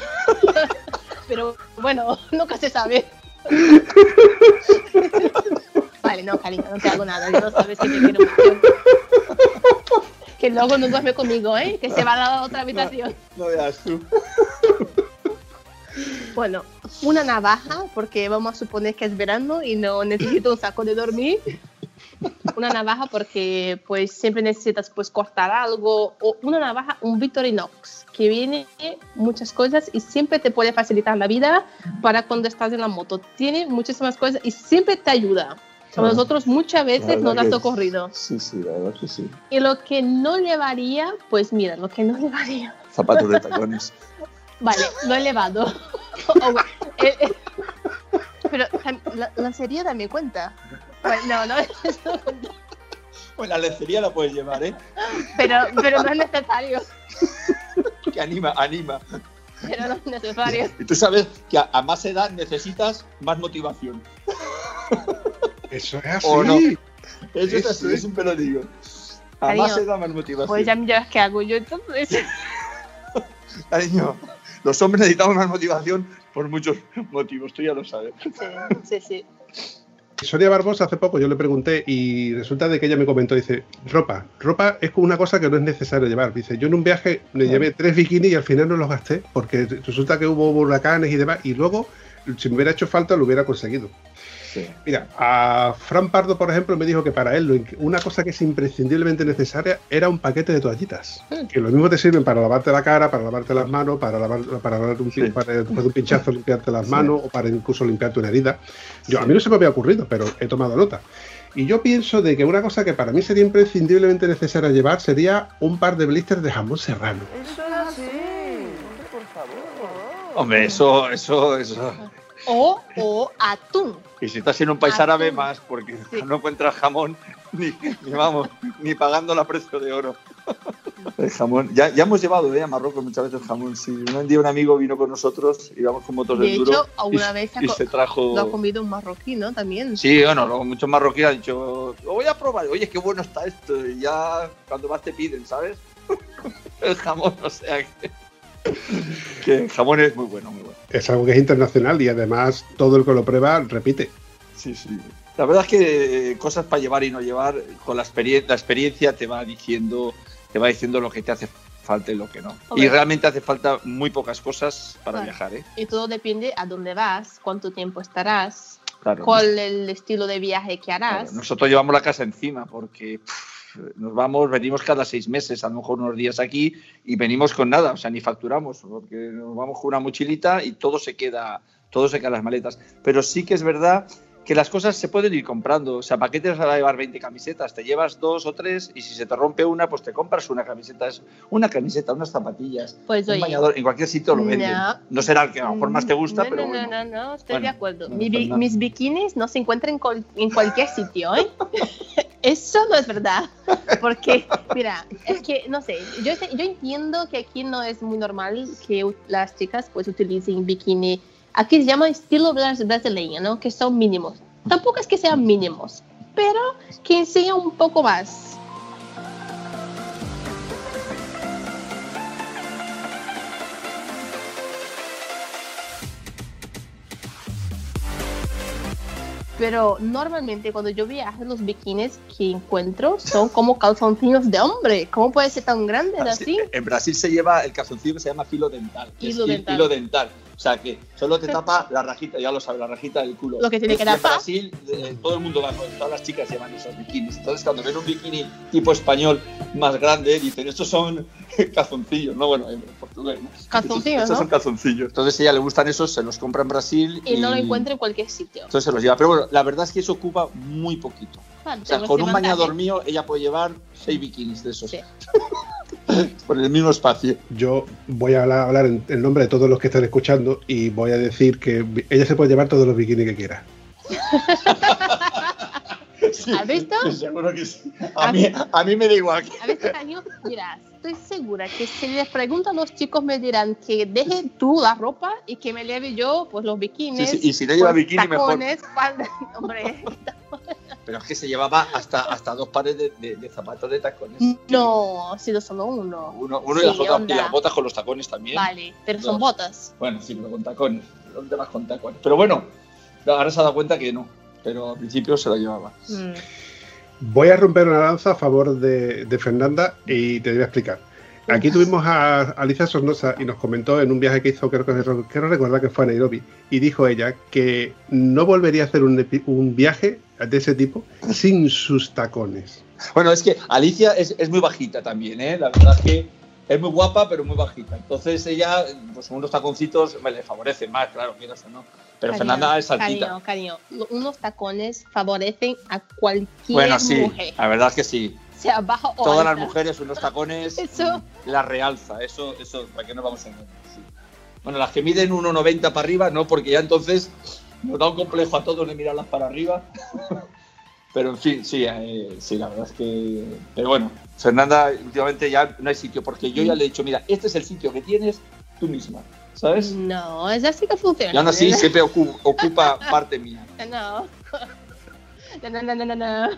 [laughs] Pero bueno, nunca se sabe. [laughs] Vale, no, cariño, no te hago nada. Yo no sabes que te quiero mucho. [laughs] Que luego no duerme conmigo, ¿eh? Que se va a la otra habitación. No veas tú. [laughs] Bueno, una navaja, porque vamos a suponer que es verano y no necesito un saco de dormir. Una navaja porque pues siempre necesitas pues cortar algo o una navaja, un Victorinox que viene muchas cosas y siempre te puede facilitar la vida para cuando estás en la moto. Tiene muchísimas cosas y siempre te ayuda. A nosotros muchas veces nos ha ocurrido. Sí, sí, la verdad que sí. Y lo que no llevaría, pues mira, lo que no [laughs] llevaría. Zapatos de tacones. Vale, lo he elevado. [laughs] Oh, bueno, eh, eh, pero la lancería también cuenta. Bueno, no, no, [laughs] eso cuenta. Bueno, la lencería la puedes llevar, ¿eh? pero, pero no es necesario. Que anima, anima. Pero no es necesario. Y tú sabes que a, a más edad necesitas más motivación. Eso es así. ¿O no? Eso es así, es. un pelo digo. A Cariño, más motivación. Pues ya me llevas qué hago yo entonces. [laughs] Cariño, los hombres necesitamos más motivación por muchos motivos, tú ya lo sabes. Sí, sí, sí. Sonia Barbosa hace poco yo le pregunté y resulta de que ella me comentó, dice, ropa, ropa es como una cosa que no es necesario llevar. Dice, yo en un viaje me llevé tres bikinis y al final no los gasté porque resulta que hubo huracanes y demás y luego si me hubiera hecho falta lo hubiera conseguido. Sí. Mira, a Fran Pardo, por ejemplo, me dijo que para él una cosa que es imprescindiblemente necesaria era un paquete de toallitas. Que lo mismo te sirven para lavarte la cara, para lavarte las manos, para lavar, para, lavar un, pin- Sí. para después de un pinchazo limpiarte las manos o para incluso limpiarte una herida. Yo, A mí no se me había ocurrido, pero he tomado nota. Y yo pienso de que una cosa que para mí sería imprescindiblemente necesaria llevar sería un par de blisters de jamón serrano. Eso era así. Por favor. Hombre, eso, eso, eso. O, o atún. Y si estás en un país árabe más, porque Sí. [laughs] no encuentras jamón, [laughs] ni, ni vamos, ni pagando la precio de oro. [laughs] El jamón. Ya, ya hemos llevado eh, a Marruecos muchas veces jamón. Sí. Un día un amigo vino con nosotros, íbamos con motos de De hecho, alguna y, vez y se trajo. Lo ha comido un marroquí, ¿no? También. Sí, bueno, luego muchos marroquíes han dicho, lo voy a probar, oye, qué bueno está esto, y ya cuando más te piden, ¿sabes? El jamón, o sea que, que el jamón es muy bueno, muy bueno. Es algo que es internacional y además todo el que lo prueba repite. Sí, sí. La verdad es que eh, cosas para llevar y no llevar, con la, experien- la experiencia te va diciendo, te va diciendo lo que te hace falta y lo que no. Hombre. Y realmente hace falta muy pocas cosas para Claro. viajar, ¿eh? Y todo depende a dónde vas, cuánto tiempo estarás, Claro. cuál el estilo de viaje que harás. Claro, Nosotros llevamos la casa encima porque pff, nos vamos, venimos cada seis meses, a lo mejor unos días aquí y venimos con nada, o sea, ni facturamos, porque nos vamos con una mochilita y todo se queda, todo se queda en las maletas. Pero sí que es verdad que las cosas se pueden ir comprando. O sea, ¿para qué te vas a llevar 20 camisetas? Te llevas dos o tres y si se te rompe una, pues te compras una camiseta. Una camiseta, unas zapatillas, Pues un oye, bañador. En cualquier sitio lo venden. No. No, será el que a lo mejor más te gusta, no, pero no, bueno. no, no, no, estoy Bueno, de acuerdo. Mi mis bikinis no se encuentran en cualquier sitio, ¿eh? [laughs] Eso no es verdad. [laughs] Porque, mira, es que, no sé, yo, sé- yo entiendo que aquí no es muy normal que las chicas pues utilicen bikini. Aquí se llama estilo bras- brasileño, ¿no? Que son mínimos. Tampoco es que sean mínimos, pero que enseñan un poco más. Pero normalmente cuando yo viajo, los bikinis que encuentro son como calzoncillos de hombre. ¿Cómo puede ser tan grandes así? En Brasil se lleva el calzoncillo que se llama filo dental. Hilo hi- dental. hilo dental. O sea que solo te tapa la rajita, ya lo sabes, la rajita del culo. Lo que tiene que Y en tapar. Brasil eh, todo el mundo va con, todas las chicas llevan esos bikinis. Entonces cuando ven un bikini tipo español más grande, dicen, estos son [laughs] calzoncillos, no bueno, en portugués. ¿no? Calzoncillos, estos, son calzoncillos. Entonces a ella le gustan esos, se los compra en Brasil. Y no lo encuentro en cualquier sitio. Entonces se los lleva. Pero bueno, la verdad es que eso ocupa muy poquito. O sea, tengo con un bañador mío ella puede llevar seis bikinis de esos. Sí. [laughs] [laughs] Por el mismo espacio. Yo voy a hablar, hablar en, en nombre de todos los que están escuchando y voy a decir que ella se puede llevar todos los bikinis que quiera. [laughs] ¿Has visto? Seguro que sí. A mí, a mí me da igual. A veces años, mira, estoy segura que si les pregunto a los chicos me dirán que deje tú la ropa y que me lleve yo pues los bikinis. Sí, sí, y si no lleva pues, bikini, mejor. tacones, falda- [laughs] Hombre, Pero es que se llevaba hasta, hasta dos pares de, de- de zapatos de tacones. no, ha sido solo uno. Uno, uno Sí, y, las botas, y las botas con los tacones también. Vale, pero son Dos. botas. Bueno, sí, pero con tacones. ¿Dónde vas con tacones? Pero bueno, ahora se ha dado cuenta que no. Pero al principio se lo llevaba. Mm. Voy a romper una lanza a favor de, de Fernanda y te voy a explicar. Aquí tuvimos a Alicia Sornosa y nos comentó en un viaje que hizo, creo que quiero recordar que fue a Nairobi, y dijo ella que no volvería a hacer un, un viaje de ese tipo sin sus tacones. Bueno, es que Alicia es, es muy bajita también, ¿eh? La verdad es que es muy guapa, pero muy bajita. Entonces ella, pues unos taconcitos me le favorecen más, claro, quieras o no. Pero Cariño, Fernanda es altita. Cariño, cariño, unos tacones favorecen a cualquier Bueno, sí, mujer, la verdad es que sí. sea baja o Todas alta. las mujeres unos tacones [laughs] Eso. la realza, eso, eso, para que no vamos a engañar. sí. Bueno, las que miden 1,90 para arriba, no, porque ya entonces nos da un complejo a todos de mirarlas para arriba. [laughs] Pero en fin, sí, eh, sí, la verdad es que. Pero bueno, Fernanda, últimamente ya no hay sitio, porque yo ya le he dicho, mira, este es el sitio que tienes tú misma, ¿sabes? No, es así que funciona. Y aún así [laughs] siempre ocu- ocupa parte mía. [laughs] [laughs] No. No, no, no, no, no.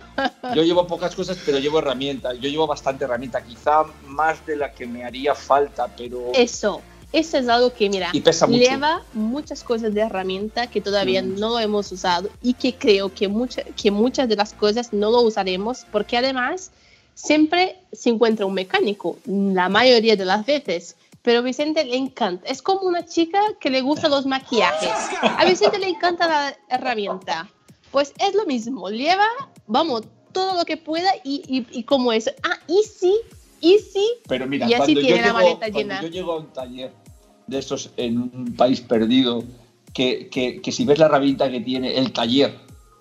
Yo llevo pocas cosas, pero llevo herramientas. Yo llevo bastante herramienta, quizá más de la que me haría falta, pero. Eso, eso es algo que, mira, Y pesa mucho. lleva muchas cosas de herramienta que todavía Mm. no lo hemos usado y que creo que, mucha- que muchas de las cosas no lo usaremos porque además siempre se encuentra un mecánico, la mayoría de las veces. Pero a Vicente le encanta. Es como una chica que le gustan los maquillajes. A Vicente le encanta la herramienta. Pues es lo mismo, lleva, vamos, todo lo que pueda y, y, y como es, ah, easy, easy, Pero mira, y así tiene la llego, maleta cuando yo llego a un taller de esos en un país perdido, que, que- que si ves la herramienta que tiene el taller,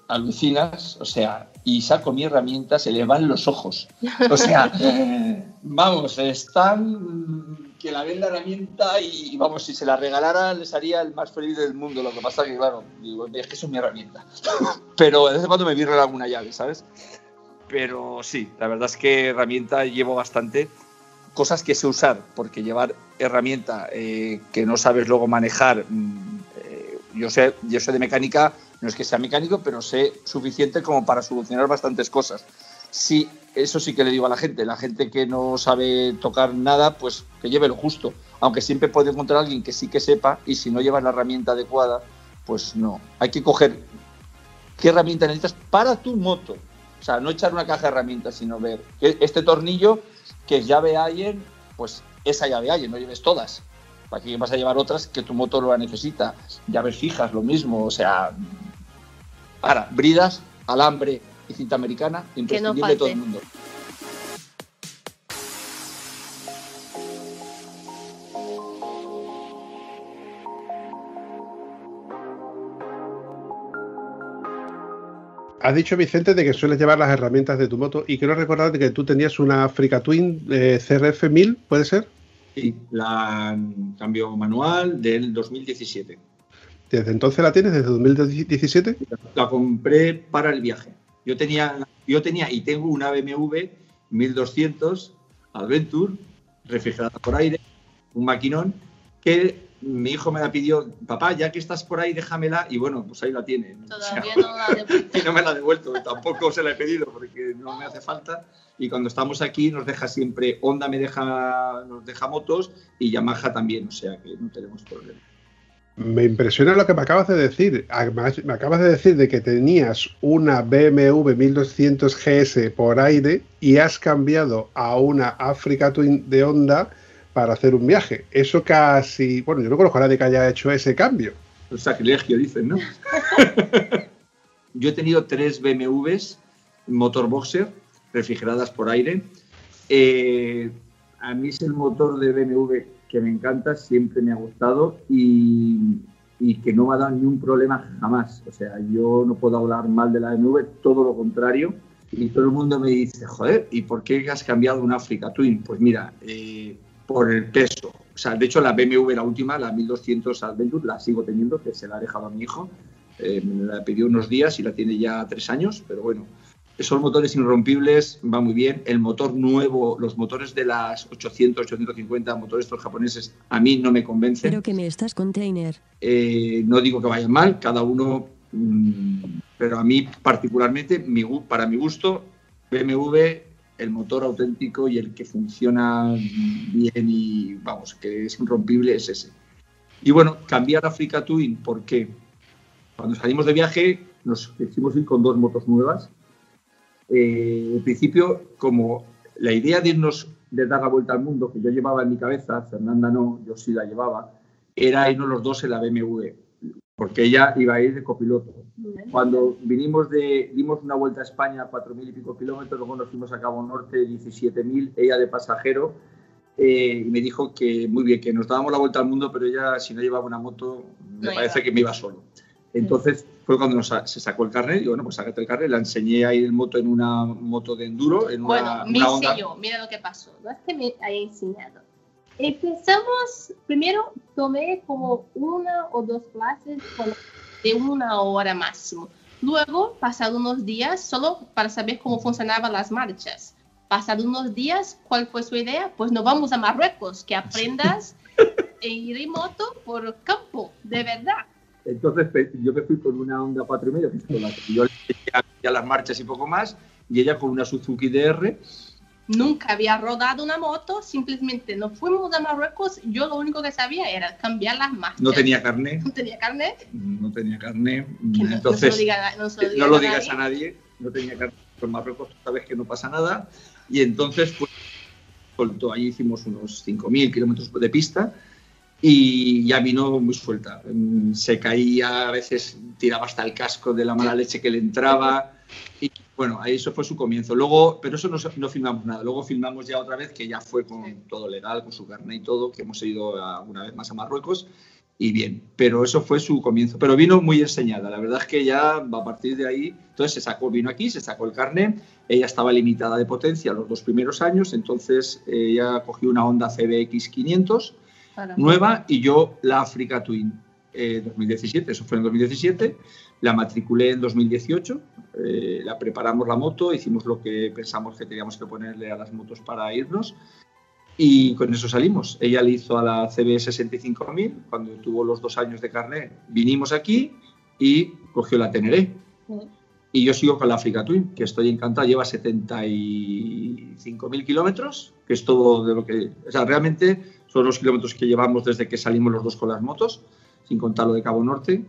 alucinas, o sea, y saco mi herramienta, se le van los ojos. O sea, [laughs] vamos, están que la ven la herramienta y vamos, si se la regalara les haría el más feliz del mundo. Lo que pasa que, claro, digo, es que eso es mi herramienta. [laughs] Pero de cuando me virre alguna llave, ¿sabes? Pero sí, la verdad es que herramienta llevo bastante. Cosas que sé usar, porque llevar herramienta eh, que no sabes luego manejar, mm, eh, yo, sé, yo sé de mecánica, no es que sea mecánico, pero sé suficiente como para solucionar bastantes cosas. Sí, eso sí que le digo a la gente, la gente que no sabe tocar nada, pues que lleve lo justo, aunque siempre puede encontrar a alguien que sí que sepa y si no llevas la herramienta adecuada, pues no. Hay que coger qué herramienta necesitas para tu moto. O sea, no echar una caja de herramientas, sino ver que este tornillo que es llave Allen, pues esa llave Allen, no lleves todas. ¿Para qué vas a llevar otras que tu moto lo necesita? Llaves fijas, lo mismo. O sea, ahora, bridas, alambre y cinta americana, imprescindible de todo el mundo. Has dicho, Vicente, de que sueles llevar las herramientas de tu moto y quiero recordar de que tú tenías una Africa Twin eh, CRF 1000, ¿puede ser? Sí, la cambio manual del 2017. ¿Desde entonces la tienes? ¿Desde 2017? La compré para el viaje. Yo tenía, yo tenía y tengo una BMW 1200 Adventure, refrigerada por aire, un maquinón, que mi hijo me la pidió, papá, ya que estás por ahí, déjamela, y bueno, pues ahí la tiene. O sea, Todavía no la [laughs] devuelto. y no me la ha devuelto, tampoco se la he pedido porque no me hace falta. Y cuando estamos aquí nos deja siempre, Honda me deja, nos deja motos y Yamaha también, o sea que no tenemos problema. Me impresiona lo que me acabas de decir. Me acabas de decir de que tenías una BMW 1200 GS por aire y has cambiado a una Africa Twin de Honda para hacer un viaje. Eso casi, bueno, yo no conozco a nadie que haya hecho ese cambio. Un sacrilegio, dicen, ¿no? [laughs] Yo he tenido tres BMWs motor boxer refrigeradas por aire. Eh, a mí es el motor de BMW que me encanta, siempre me ha gustado y, y que no me ha dado ni un problema jamás. O sea, yo no puedo hablar mal de la BMW, todo lo contrario. Y todo el mundo me dice, joder, ¿y por qué has cambiado una Africa Twin? Pues mira, eh, por el peso. O sea, de hecho, la BMW, la última, la 1200 Adventure, la sigo teniendo, que se la ha dejado a mi hijo. Eh, me la pidió unos días y la tiene ya tres años, pero bueno, esos motores irrompibles va muy bien. El motor nuevo, los motores de las 800, 850, motores estos japoneses, a mí no me convencen. Pero que me estás container. Eh, no digo que vayan mal, cada uno, mm, pero a mí particularmente, mi para mi gusto, BMW, el motor auténtico y el que funciona bien y vamos, que es irrompible es ese. Y bueno, cambiar a Africa Twin, ¿por qué? Cuando salimos de viaje nos quisimos ir con dos motos nuevas. Eh, en principio, como la idea de irnos, de dar la vuelta al mundo, que yo llevaba en mi cabeza, Fernanda no, yo sí la llevaba, era irnos los dos en la BMW, porque ella iba a ir de copiloto. Cuando vinimos de, dimos una vuelta a España, 4.000 y pico kilómetros, luego nos fuimos a Cabo Norte, 17.000, ella de pasajero, eh, y me dijo que muy bien, que nos dábamos la vuelta al mundo, pero ella si no llevaba una moto, me No parece iba. que me iba solo. Entonces fue cuando nos se sacó el carnet, y bueno, pues sácate el carnet, la enseñé a ir en moto en una moto de enduro, en una, Bueno, me una enseñó, mira lo que pasó. No es que me haya enseñado. Empezamos, primero tomé como una o dos clases de una hora máximo. Luego, pasado unos días, solo para saber cómo funcionaban las marchas. Pasado unos días, ¿cuál fue su idea? Pues nos vamos a Marruecos, que aprendas a [laughs] ir en moto por campo, de verdad. Entonces yo me fui con una Honda 4 y medio, que es con la que yo le ya las marchas y poco más, y ella con una Suzuki DR. Nunca había rodado una moto, simplemente nos fuimos a Marruecos. Yo lo único que sabía era cambiar las marchas. No tenía carnet, No tenía carnet. no tenía carnet. No, Entonces, no lo diga, no se lo no diga lo a digas a nadie, no tenía carnet con Marruecos, sabes que no pasa nada. Y entonces, pues, soltó, ahí hicimos unos 5.000 kilómetros de pista y ya vino muy suelta. Mm, Se caía, a veces tiraba hasta el casco de la mala leche que le entraba. Y bueno, ahí eso fue su comienzo. Luego, pero eso no, no filmamos nada. Luego filmamos ya otra vez, que ya fue con todo legal, con su carnet y todo, que hemos ido a- una vez más a Marruecos. Y bien, pero eso fue su comienzo. Pero vino muy enseñada. La verdad es que ya a partir de ahí, entonces se sacó, vino aquí, se sacó el carnet. Ella estaba limitada de potencia los dos primeros años, entonces eh, ella cogió una Honda CBX 500 Para- nueva y yo la Africa Twin eh, 2017, eso fue en 2017, la matriculé en 2018, eh, la preparamos la moto, hicimos lo que pensamos que teníamos que ponerle a las motos para irnos y con eso salimos. Ella le hizo a la CBS 65000 cuando tuvo los dos años de carnet, vinimos aquí y cogió la Teneré. Y yo sigo con la Africa Twin, que estoy encantada, lleva 75.000 kilómetros, que es todo de lo que... O sea, realmente son los kilómetros que llevamos desde que salimos los dos con las motos, sin contar lo de Cabo Norte.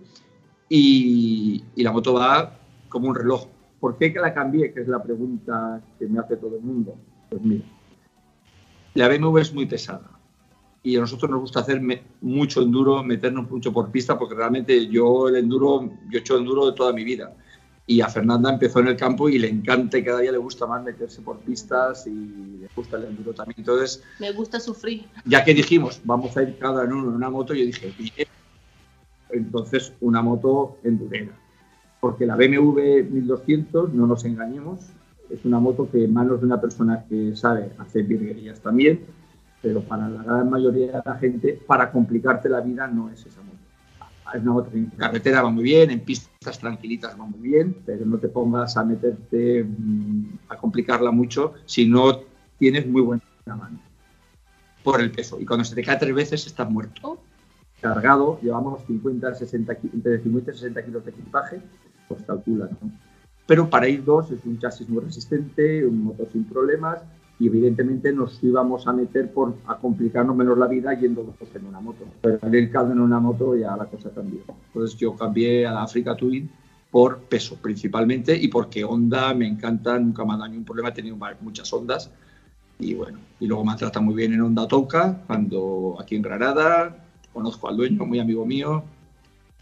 Y, y la moto va como un reloj. ¿Por qué que la cambié? Que es la pregunta que me hace todo el mundo. Pues mira, la BMW es muy pesada. Y a nosotros nos gusta hacer mucho enduro, meternos mucho por pista, porque realmente yo el enduro, yo he hecho enduro de toda mi vida y a Fernanda empezó en el campo y le encanta y cada día le gusta más meterse por pistas y le gusta el enduro también. Entonces, Me gusta sufrir. ya que dijimos, vamos a ir cada uno en una moto, yo dije, bien. entonces una moto endurera. Porque la BMW 1200, no nos engañemos, es una moto que en manos de una persona que sabe hacer virguerías también, pero para la gran mayoría de la gente, para complicarte la vida no es esa. Es una moto que en carretera va muy bien, en pistas tranquilitas va muy bien, pero no te pongas a meterte mm, a complicarla mucho si no tienes muy buena mano por el peso. Y cuando se te cae tres veces estás muerto. Oh. Cargado, llevamos 50, 60, ki- entre 50 y 60 kilos de equipaje, pues calcula, ¿no? Pero para ir dos es un chasis muy resistente, un motor sin problemas y evidentemente nos íbamos a meter por a complicarnos menos la vida yendo dos en una moto. Pero ir cada uno en una moto ya la cosa cambió. Entonces yo cambié a la Africa Twin por peso principalmente y porque Honda me encanta, nunca me ha dado ningún problema, he tenido muchas Hondas y bueno, y luego me trata muy bien en Honda Touca, cuando aquí en Granada, conozco al dueño, muy amigo mío,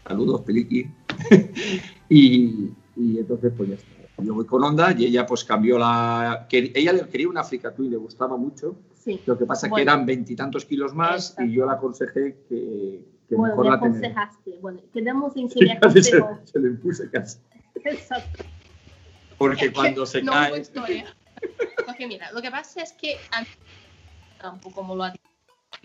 saludos, Peliqui, [laughs] y, y entonces pues ya está. Yo voy con Honda y ella pues cambió la... que- ella le quería una Africa Twin, le gustaba mucho, Sí. lo que pasa es que Bueno. eran veintitantos kilos más y yo le aconsejé que, que Bueno, mejor me la aconsejaste. Bueno, quedamos en que le se, se le impuse casi. Exacto. Porque cuando se [laughs] no cae... hubo historia. Porque mira, lo que pasa es que tampoco como lo ha dicho.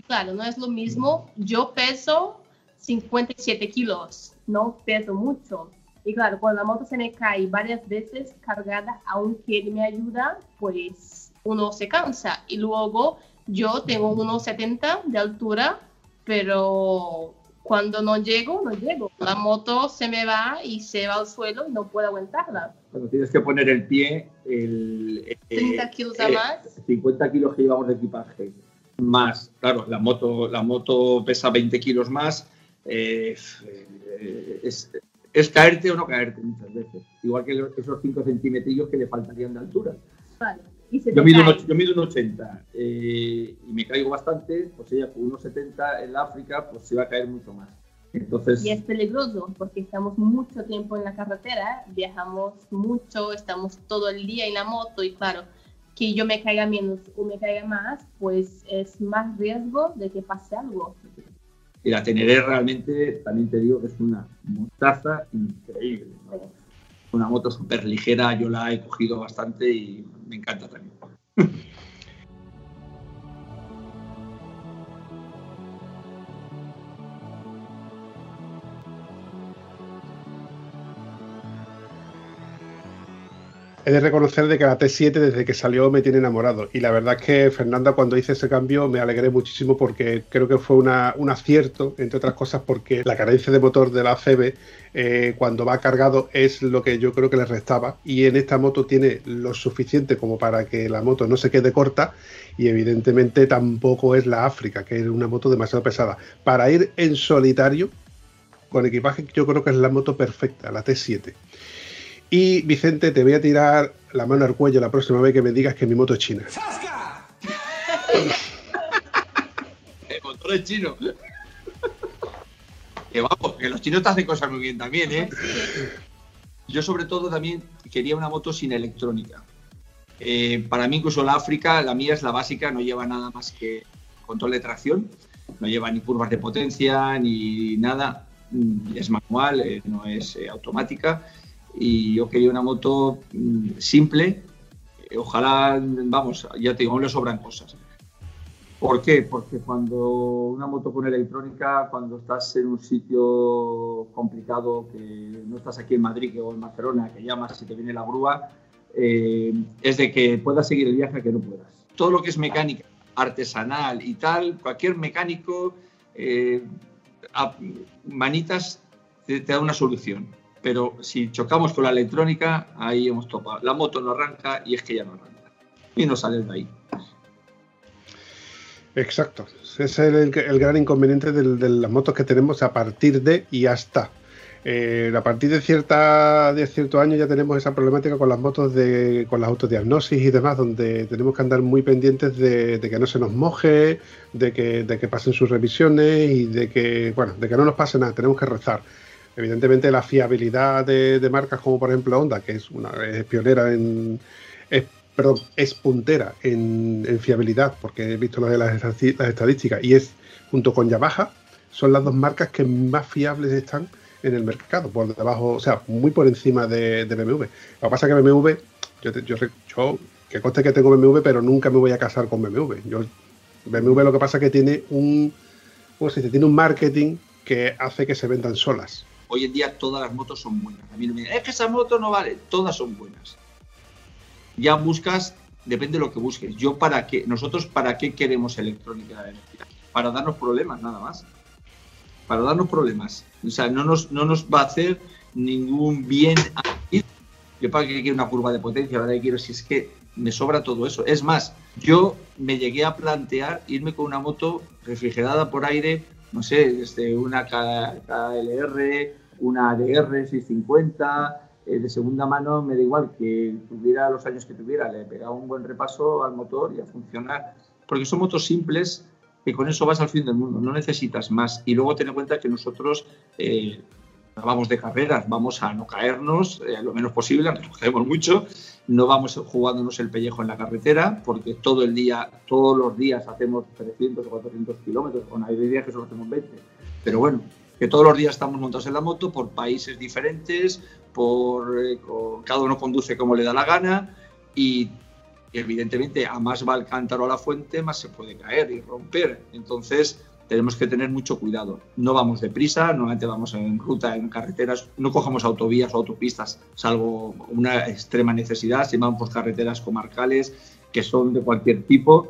Claro, no es lo mismo. Yo peso 57 kilos, no peso mucho. Y claro, cuando la moto se me cae varias veces cargada, aunque él me ayuda, pues uno se cansa. Y luego yo tengo 1,70 de altura, pero cuando no llego, no llego. La moto se me va y se va al suelo y no puedo aguantarla. Cuando tienes que poner el pie, el, eh, 30 kilos a eh, más. 50 kilos que llevamos de equipaje, más, claro, la moto, la moto pesa 20 kilos más, eh, eh, es, es caerte o no caerte muchas veces. Igual que esos 5 centímetros que le faltarían de altura. Vale. Y se Yo mido, un, yo mido un 80 eh, y me caigo bastante, pues ella con 1,70 en la África, pues se va a caer mucho más. Entonces, Y es peligroso porque estamos mucho tiempo en la carretera, viajamos mucho, estamos todo el día en la moto y claro, que yo me caiga menos o me caiga más, pues es más riesgo de que pase algo. Y la Teneré realmente, también te digo que es una motaza increíble. Una moto súper ligera, yo la he cogido bastante y me encanta también. He de reconocer de que la T7 desde que salió me tiene enamorado. Y la verdad es que Fernanda cuando hice ese cambio me alegré muchísimo porque creo que fue un acierto, entre otras cosas porque la carencia de motor de la CB eh, cuando va cargado es lo que yo creo que le restaba. Y en esta moto tiene lo suficiente como para que la moto no se quede corta y evidentemente tampoco es la África, que es una moto demasiado pesada. Para ir en solitario con equipaje yo creo que es la moto perfecta, la T7. Y Vicente, te voy a tirar la mano al cuello la próxima vez que me digas que mi moto es china. El motor es chino. Que vamos, que los chinos te hacen cosas muy bien también, ¿eh? Yo sobre todo también quería una moto sin electrónica. Eh, para mí incluso la África, la mía es la básica, no lleva nada más que control de tracción, no lleva ni curvas de potencia ni nada, mm, es manual, eh, no es eh, automática y yo quería una moto mm, simple, ojalá, vamos, ya te digo, le sobran cosas. ¿Por qué? Porque cuando una moto con electrónica, cuando estás en un sitio complicado, que no estás aquí en Madrid o en Barcelona, que llamas y te viene la grúa, eh, es de que puedas seguir el viaje que no puedas. Todo lo que es mecánica artesanal y tal, cualquier mecánico, eh, a manitas te da una solución. Pero si chocamos con la electrónica, ahí hemos topado. La moto no arranca y es que ya no arranca. Y no sales de ahí. Exacto. Ese es el, gran inconveniente de, las motos que tenemos a partir de y hasta. Eh, a partir de cierta de cierto año ya tenemos esa problemática con las motos de con las autodiagnosis y demás, donde tenemos que andar muy pendientes de, de que no se nos moje, de que, de que pasen sus revisiones y de que bueno, de que no nos pase nada. Tenemos que rezar. Evidentemente la fiabilidad de, marcas como por ejemplo Honda, que es una es pionera en es, perdón, es puntera en, fiabilidad, porque he visto las, las estadísticas, y es junto con Yamaha, son las dos marcas que más fiables están en el mercado, por debajo, o sea, muy por encima de, de BMW. Lo que pasa es que BMW, yo, yo, yo, que conste que tengo BMW, pero nunca me voy a casar con BMW. Yo, BMW lo que pasa es que tiene un, ¿cómo se dice? Tiene un marketing que hace que se vendan solas. Hoy en día todas las motos son buenas. A mí no me dicen, es que esa moto no vale. Todas son buenas. Ya buscas, depende de lo que busques. Yo para qué, nosotros para qué queremos electrónica Para darnos problemas, nada más. Para darnos problemas. O sea, no nos, no nos va a hacer ningún bien. a. Yo para qué quiero una curva de potencia, qué quiero, si es que me sobra todo eso. Es más, yo me llegué a plantear irme con una moto refrigerada por aire, no sé, desde una KLR, una ADR 650, eh, de segunda mano, me da igual que tuviera los años que tuviera, le pegaba un buen repaso al motor y a funcionar. Porque son motos simples que con eso vas al fin del mundo, no necesitas más. Y luego ten en cuenta que nosotros eh, vamos de carreras, vamos a no caernos eh, lo menos posible, aunque nos caemos mucho, no vamos jugándonos el pellejo en la carretera, porque todo el día, todos los días hacemos 300 o 400 kilómetros, con hay días que solo hacemos 20. Pero bueno, que todos los días estamos montados en la moto por países diferentes, por eh, cada uno conduce como le da la gana y evidentemente a más va el cántaro a la fuente, más se puede caer y romper. Entonces tenemos que tener mucho cuidado. No vamos deprisa, normalmente vamos en ruta, en carreteras, no cojamos autovías o autopistas, salvo una extrema necesidad, si vamos por carreteras comarcales que son de cualquier tipo.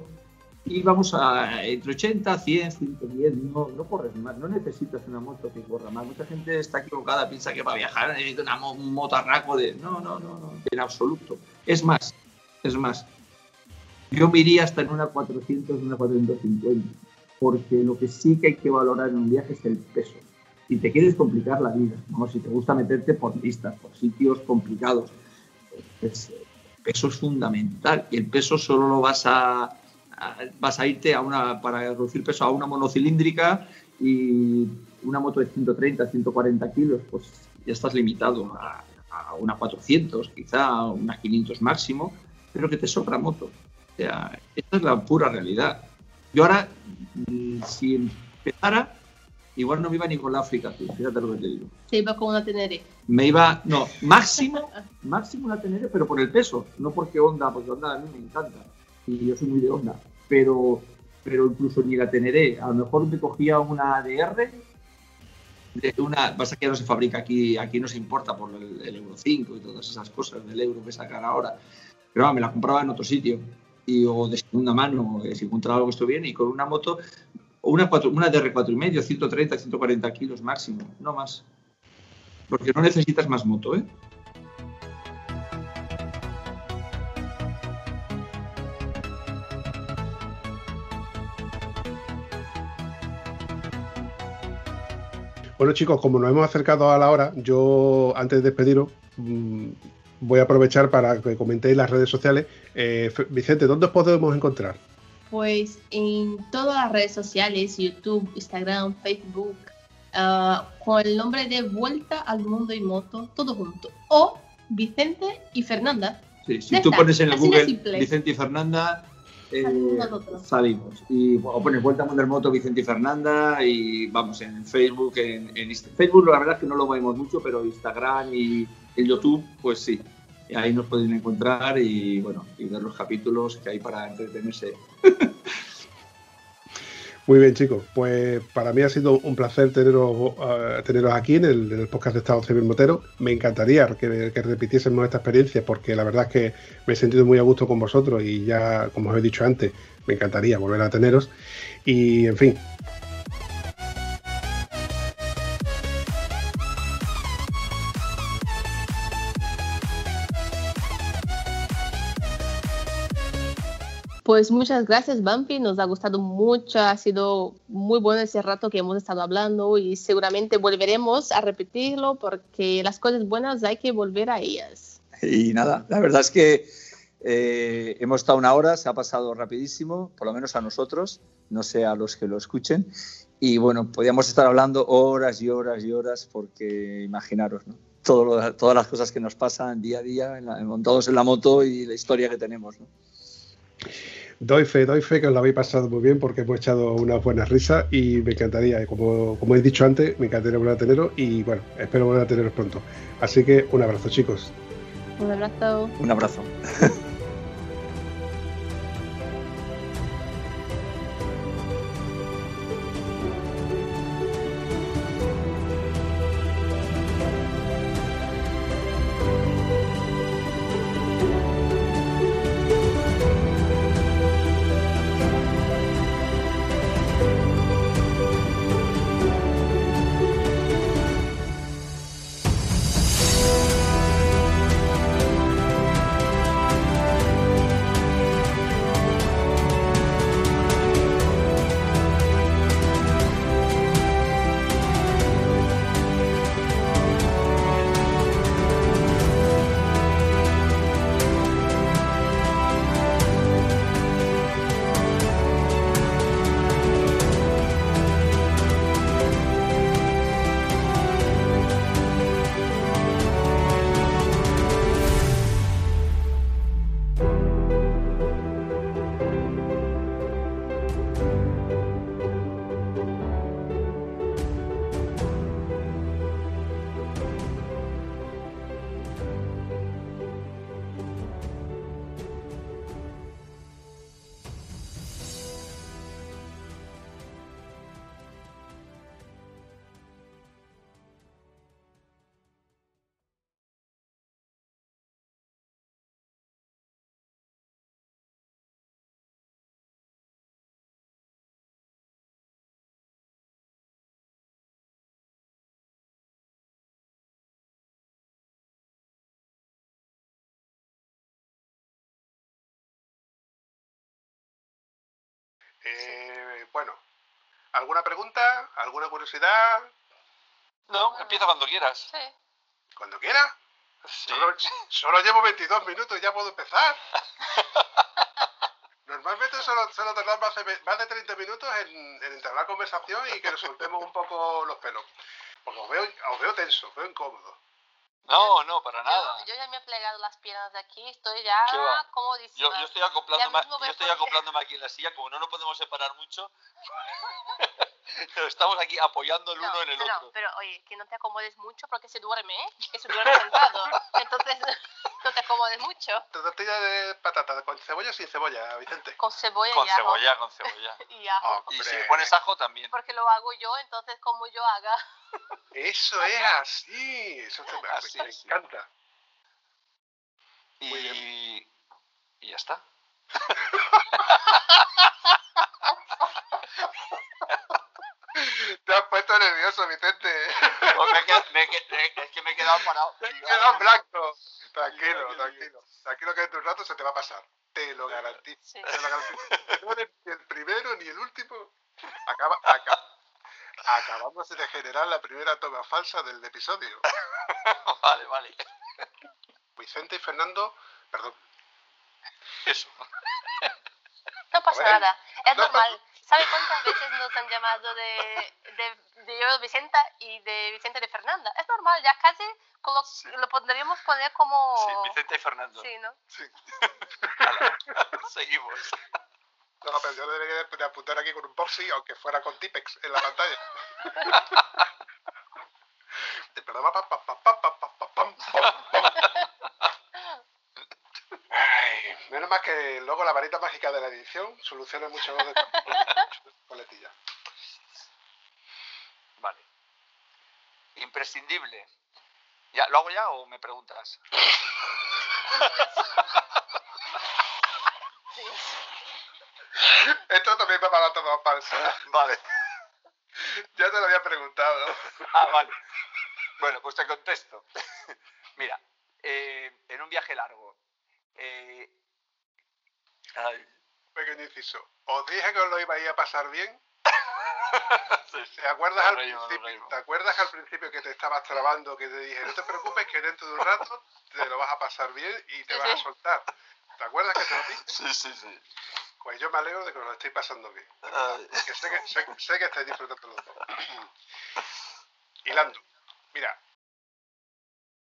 Y vamos a entre 80, 100, 110, no, no corres más, no necesitas una moto que corra más. Mucha gente está equivocada, piensa que para viajar necesita una mo- un motarraco de... No, no, no, no, en absoluto. Es más, es más, yo me iría hasta en una 400, una 450, porque lo que sí que hay que valorar en un viaje es el peso. Si te quieres complicar la vida, ¿no? si te gusta meterte por pistas, por sitios complicados, pues, el peso es fundamental y el peso solo lo vas a- vas a irte a una para reducir peso a una monocilíndrica y una moto de 130, 140 kilos, pues ya estás limitado a, a una 400, quizá a una 500 máximo, pero que te sobra moto. O sea, esta es la pura realidad. Yo ahora, mm, si empezara, igual no me iba ni con la África, fíjate lo que te digo. Se iba con una Tenere. Me iba, no, máximo, máximo una Tenere, pero por el peso, no porque Honda, porque Honda a mí me encanta y yo soy muy de Honda, pero, pero incluso ni la Tenere, a lo mejor me cogía una ADR, de una, pasa que ya no se fabrica aquí, aquí no se importa por el, Euro 5 y todas esas cosas del Euro que sacan ahora, pero me la compraba en otro sitio y o de segunda mano, eh, si encontraba algo que estuvo bien y con una moto, una, cuatro, una DR 4,5, 130, 140 kilos máximo, no más. Porque no necesitas más moto, ¿eh? Bueno, chicos, como nos hemos acercado a la hora, yo antes de despediros, mm, voy a aprovechar para que comentéis las redes sociales. Eh, Vicente, ¿dónde os podemos encontrar? Pues en todas las redes sociales, YouTube, Instagram, Facebook, ah, con el nombre de Vuelta al Mundo y Moto, todo junto. O Vicente y Fernanda. Sí, si tú está, pones en el así Google. Vicente y Fernanda, eh, Salimos. Y o pones Vuelta al Mundo Moto Vicente y Fernanda y vamos en Facebook, en, en Facebook la verdad es que no lo movemos mucho, pero Instagram y en YouTube, pues sí. Y ahí nos pueden encontrar y bueno, y ver los capítulos que hay para entretenerse. [laughs] Muy bien, chicos. Pues para mí ha sido un placer teneros, eh, teneros aquí en el, podcast de Estado Civil Motero. Me encantaría que, que repitiésemos esta experiencia porque la verdad es que me he sentido muy a gusto con vosotros y ya, como os he dicho antes, me encantaría volver a teneros. Y en fin, Pues muchas gracias, Bumpy. Nos ha gustado mucho. Ha sido muy bueno ese rato que hemos estado hablando y seguramente volveremos a repetirlo porque las cosas buenas hay que volver a ellas. Y nada, la verdad es que eh, hemos estado una hora, se ha pasado rapidísimo, por lo menos a nosotros, no sé a los que lo escuchen. Y bueno, podíamos estar hablando horas y horas y horas porque imaginaros, ¿no? Todo lo- todas las cosas que nos pasan día a día, en la- montados en la moto y la historia que tenemos. ¿no? Doy fe, doy fe que os lo habéis pasado muy bien porque hemos echado unas buenas risas y me encantaría, como, como he dicho antes, me encantaría volver a teneros y bueno, espero volver a teneros pronto. Así que un abrazo, chicos. Un abrazo. Un abrazo. [laughs] Eh, bueno, ¿alguna pregunta? ¿Alguna curiosidad? No, empieza cuando quieras. Cuando quiera. Solo, [laughs] solo llevo 22 minutos y ya puedo empezar. [laughs] Normalmente solo, solo tardamos más de, más de 30 minutos en, en entablar conversación y que nos soltemos un poco los pelos. Porque os veo, os veo tenso, os veo incómodo. No, no, para Yo, yo ya me he plegado las piernas de aquí, estoy ya ¿Qué va? comodísima. Yo, yo estoy acoplándome, yo estoy acoplándome aquí en la silla, como no nos podemos separar mucho, [laughs] pero [laughs] estamos aquí apoyando el uno No, en el no, otro. no, pero oye, que no te acomodes mucho porque se duerme, ¿eh? [laughs] Que se duerme sentado. Entonces, [laughs] no te acomodes mucho. Tortilla de patata, con cebolla o sin cebolla, Vicente. Con cebolla Con y ajo. cebolla, con cebolla. Y ajo. Y si le pones ajo también. Porque lo hago yo, entonces como yo haga. Eso es así. Eso te- Así, me así. encanta. Y, y ya está. Te has puesto nervioso, Vicente. No, [laughs] me he qued- me he qued- me- es que me he quedado parado. Te has quedado en blanco. Tranquilo, tranquilo. Tranquilo que en tu rato se te va a pasar. Te lo garantizo. Sí. Te lo garantizo. [laughs] No eres ni el primero ni el último. Acaba, aca- acabamos de generar la primera toma falsa del episodio. [laughs] Vale, vale. Vicente y Fernando, perdón. Eso. No pasa nada. Es No normal. ¿Sabe cuántas veces nos han llamado de, de, de yo, Vicenta, y de Vicente de Fernanda? Es normal, ya casi lo, sí. lo podríamos poner como... Sí, Vicente y Fernando. Sí, ¿no? Sí. [laughs] Seguimos. No, pero yo debería de apuntar aquí con un boxy, aunque fuera con Tipex en la pantalla. Ay, menos mal que luego la varita mágica de la edición soluciona muchas veces. [laughs] Imprescindible. ¿Ya, ¿Lo hago ya o me preguntas? [laughs] Esto también me va a tomar falso. Vale. Ya te lo había preguntado. Ah, vale. Bueno, pues te contesto. Mira, eh, en un viaje largo. eh, ay, Pequeño inciso. Os dije que os lo ibais a pasar bien. Sí, sí. ¿Te acuerdas, al reímos, principio. ¿Te acuerdas al principio que te estabas trabando, que te dije, no te preocupes, que dentro de un rato te lo vas a pasar bien y te Sí, vas a soltar? ¿Te acuerdas que te lo dije? Sí, sí, sí. Pues yo me alegro de que lo estéis pasando bien. Porque sé que, sé, sé que estáis disfrutando los dos. [clears throat] Hilando. Mira,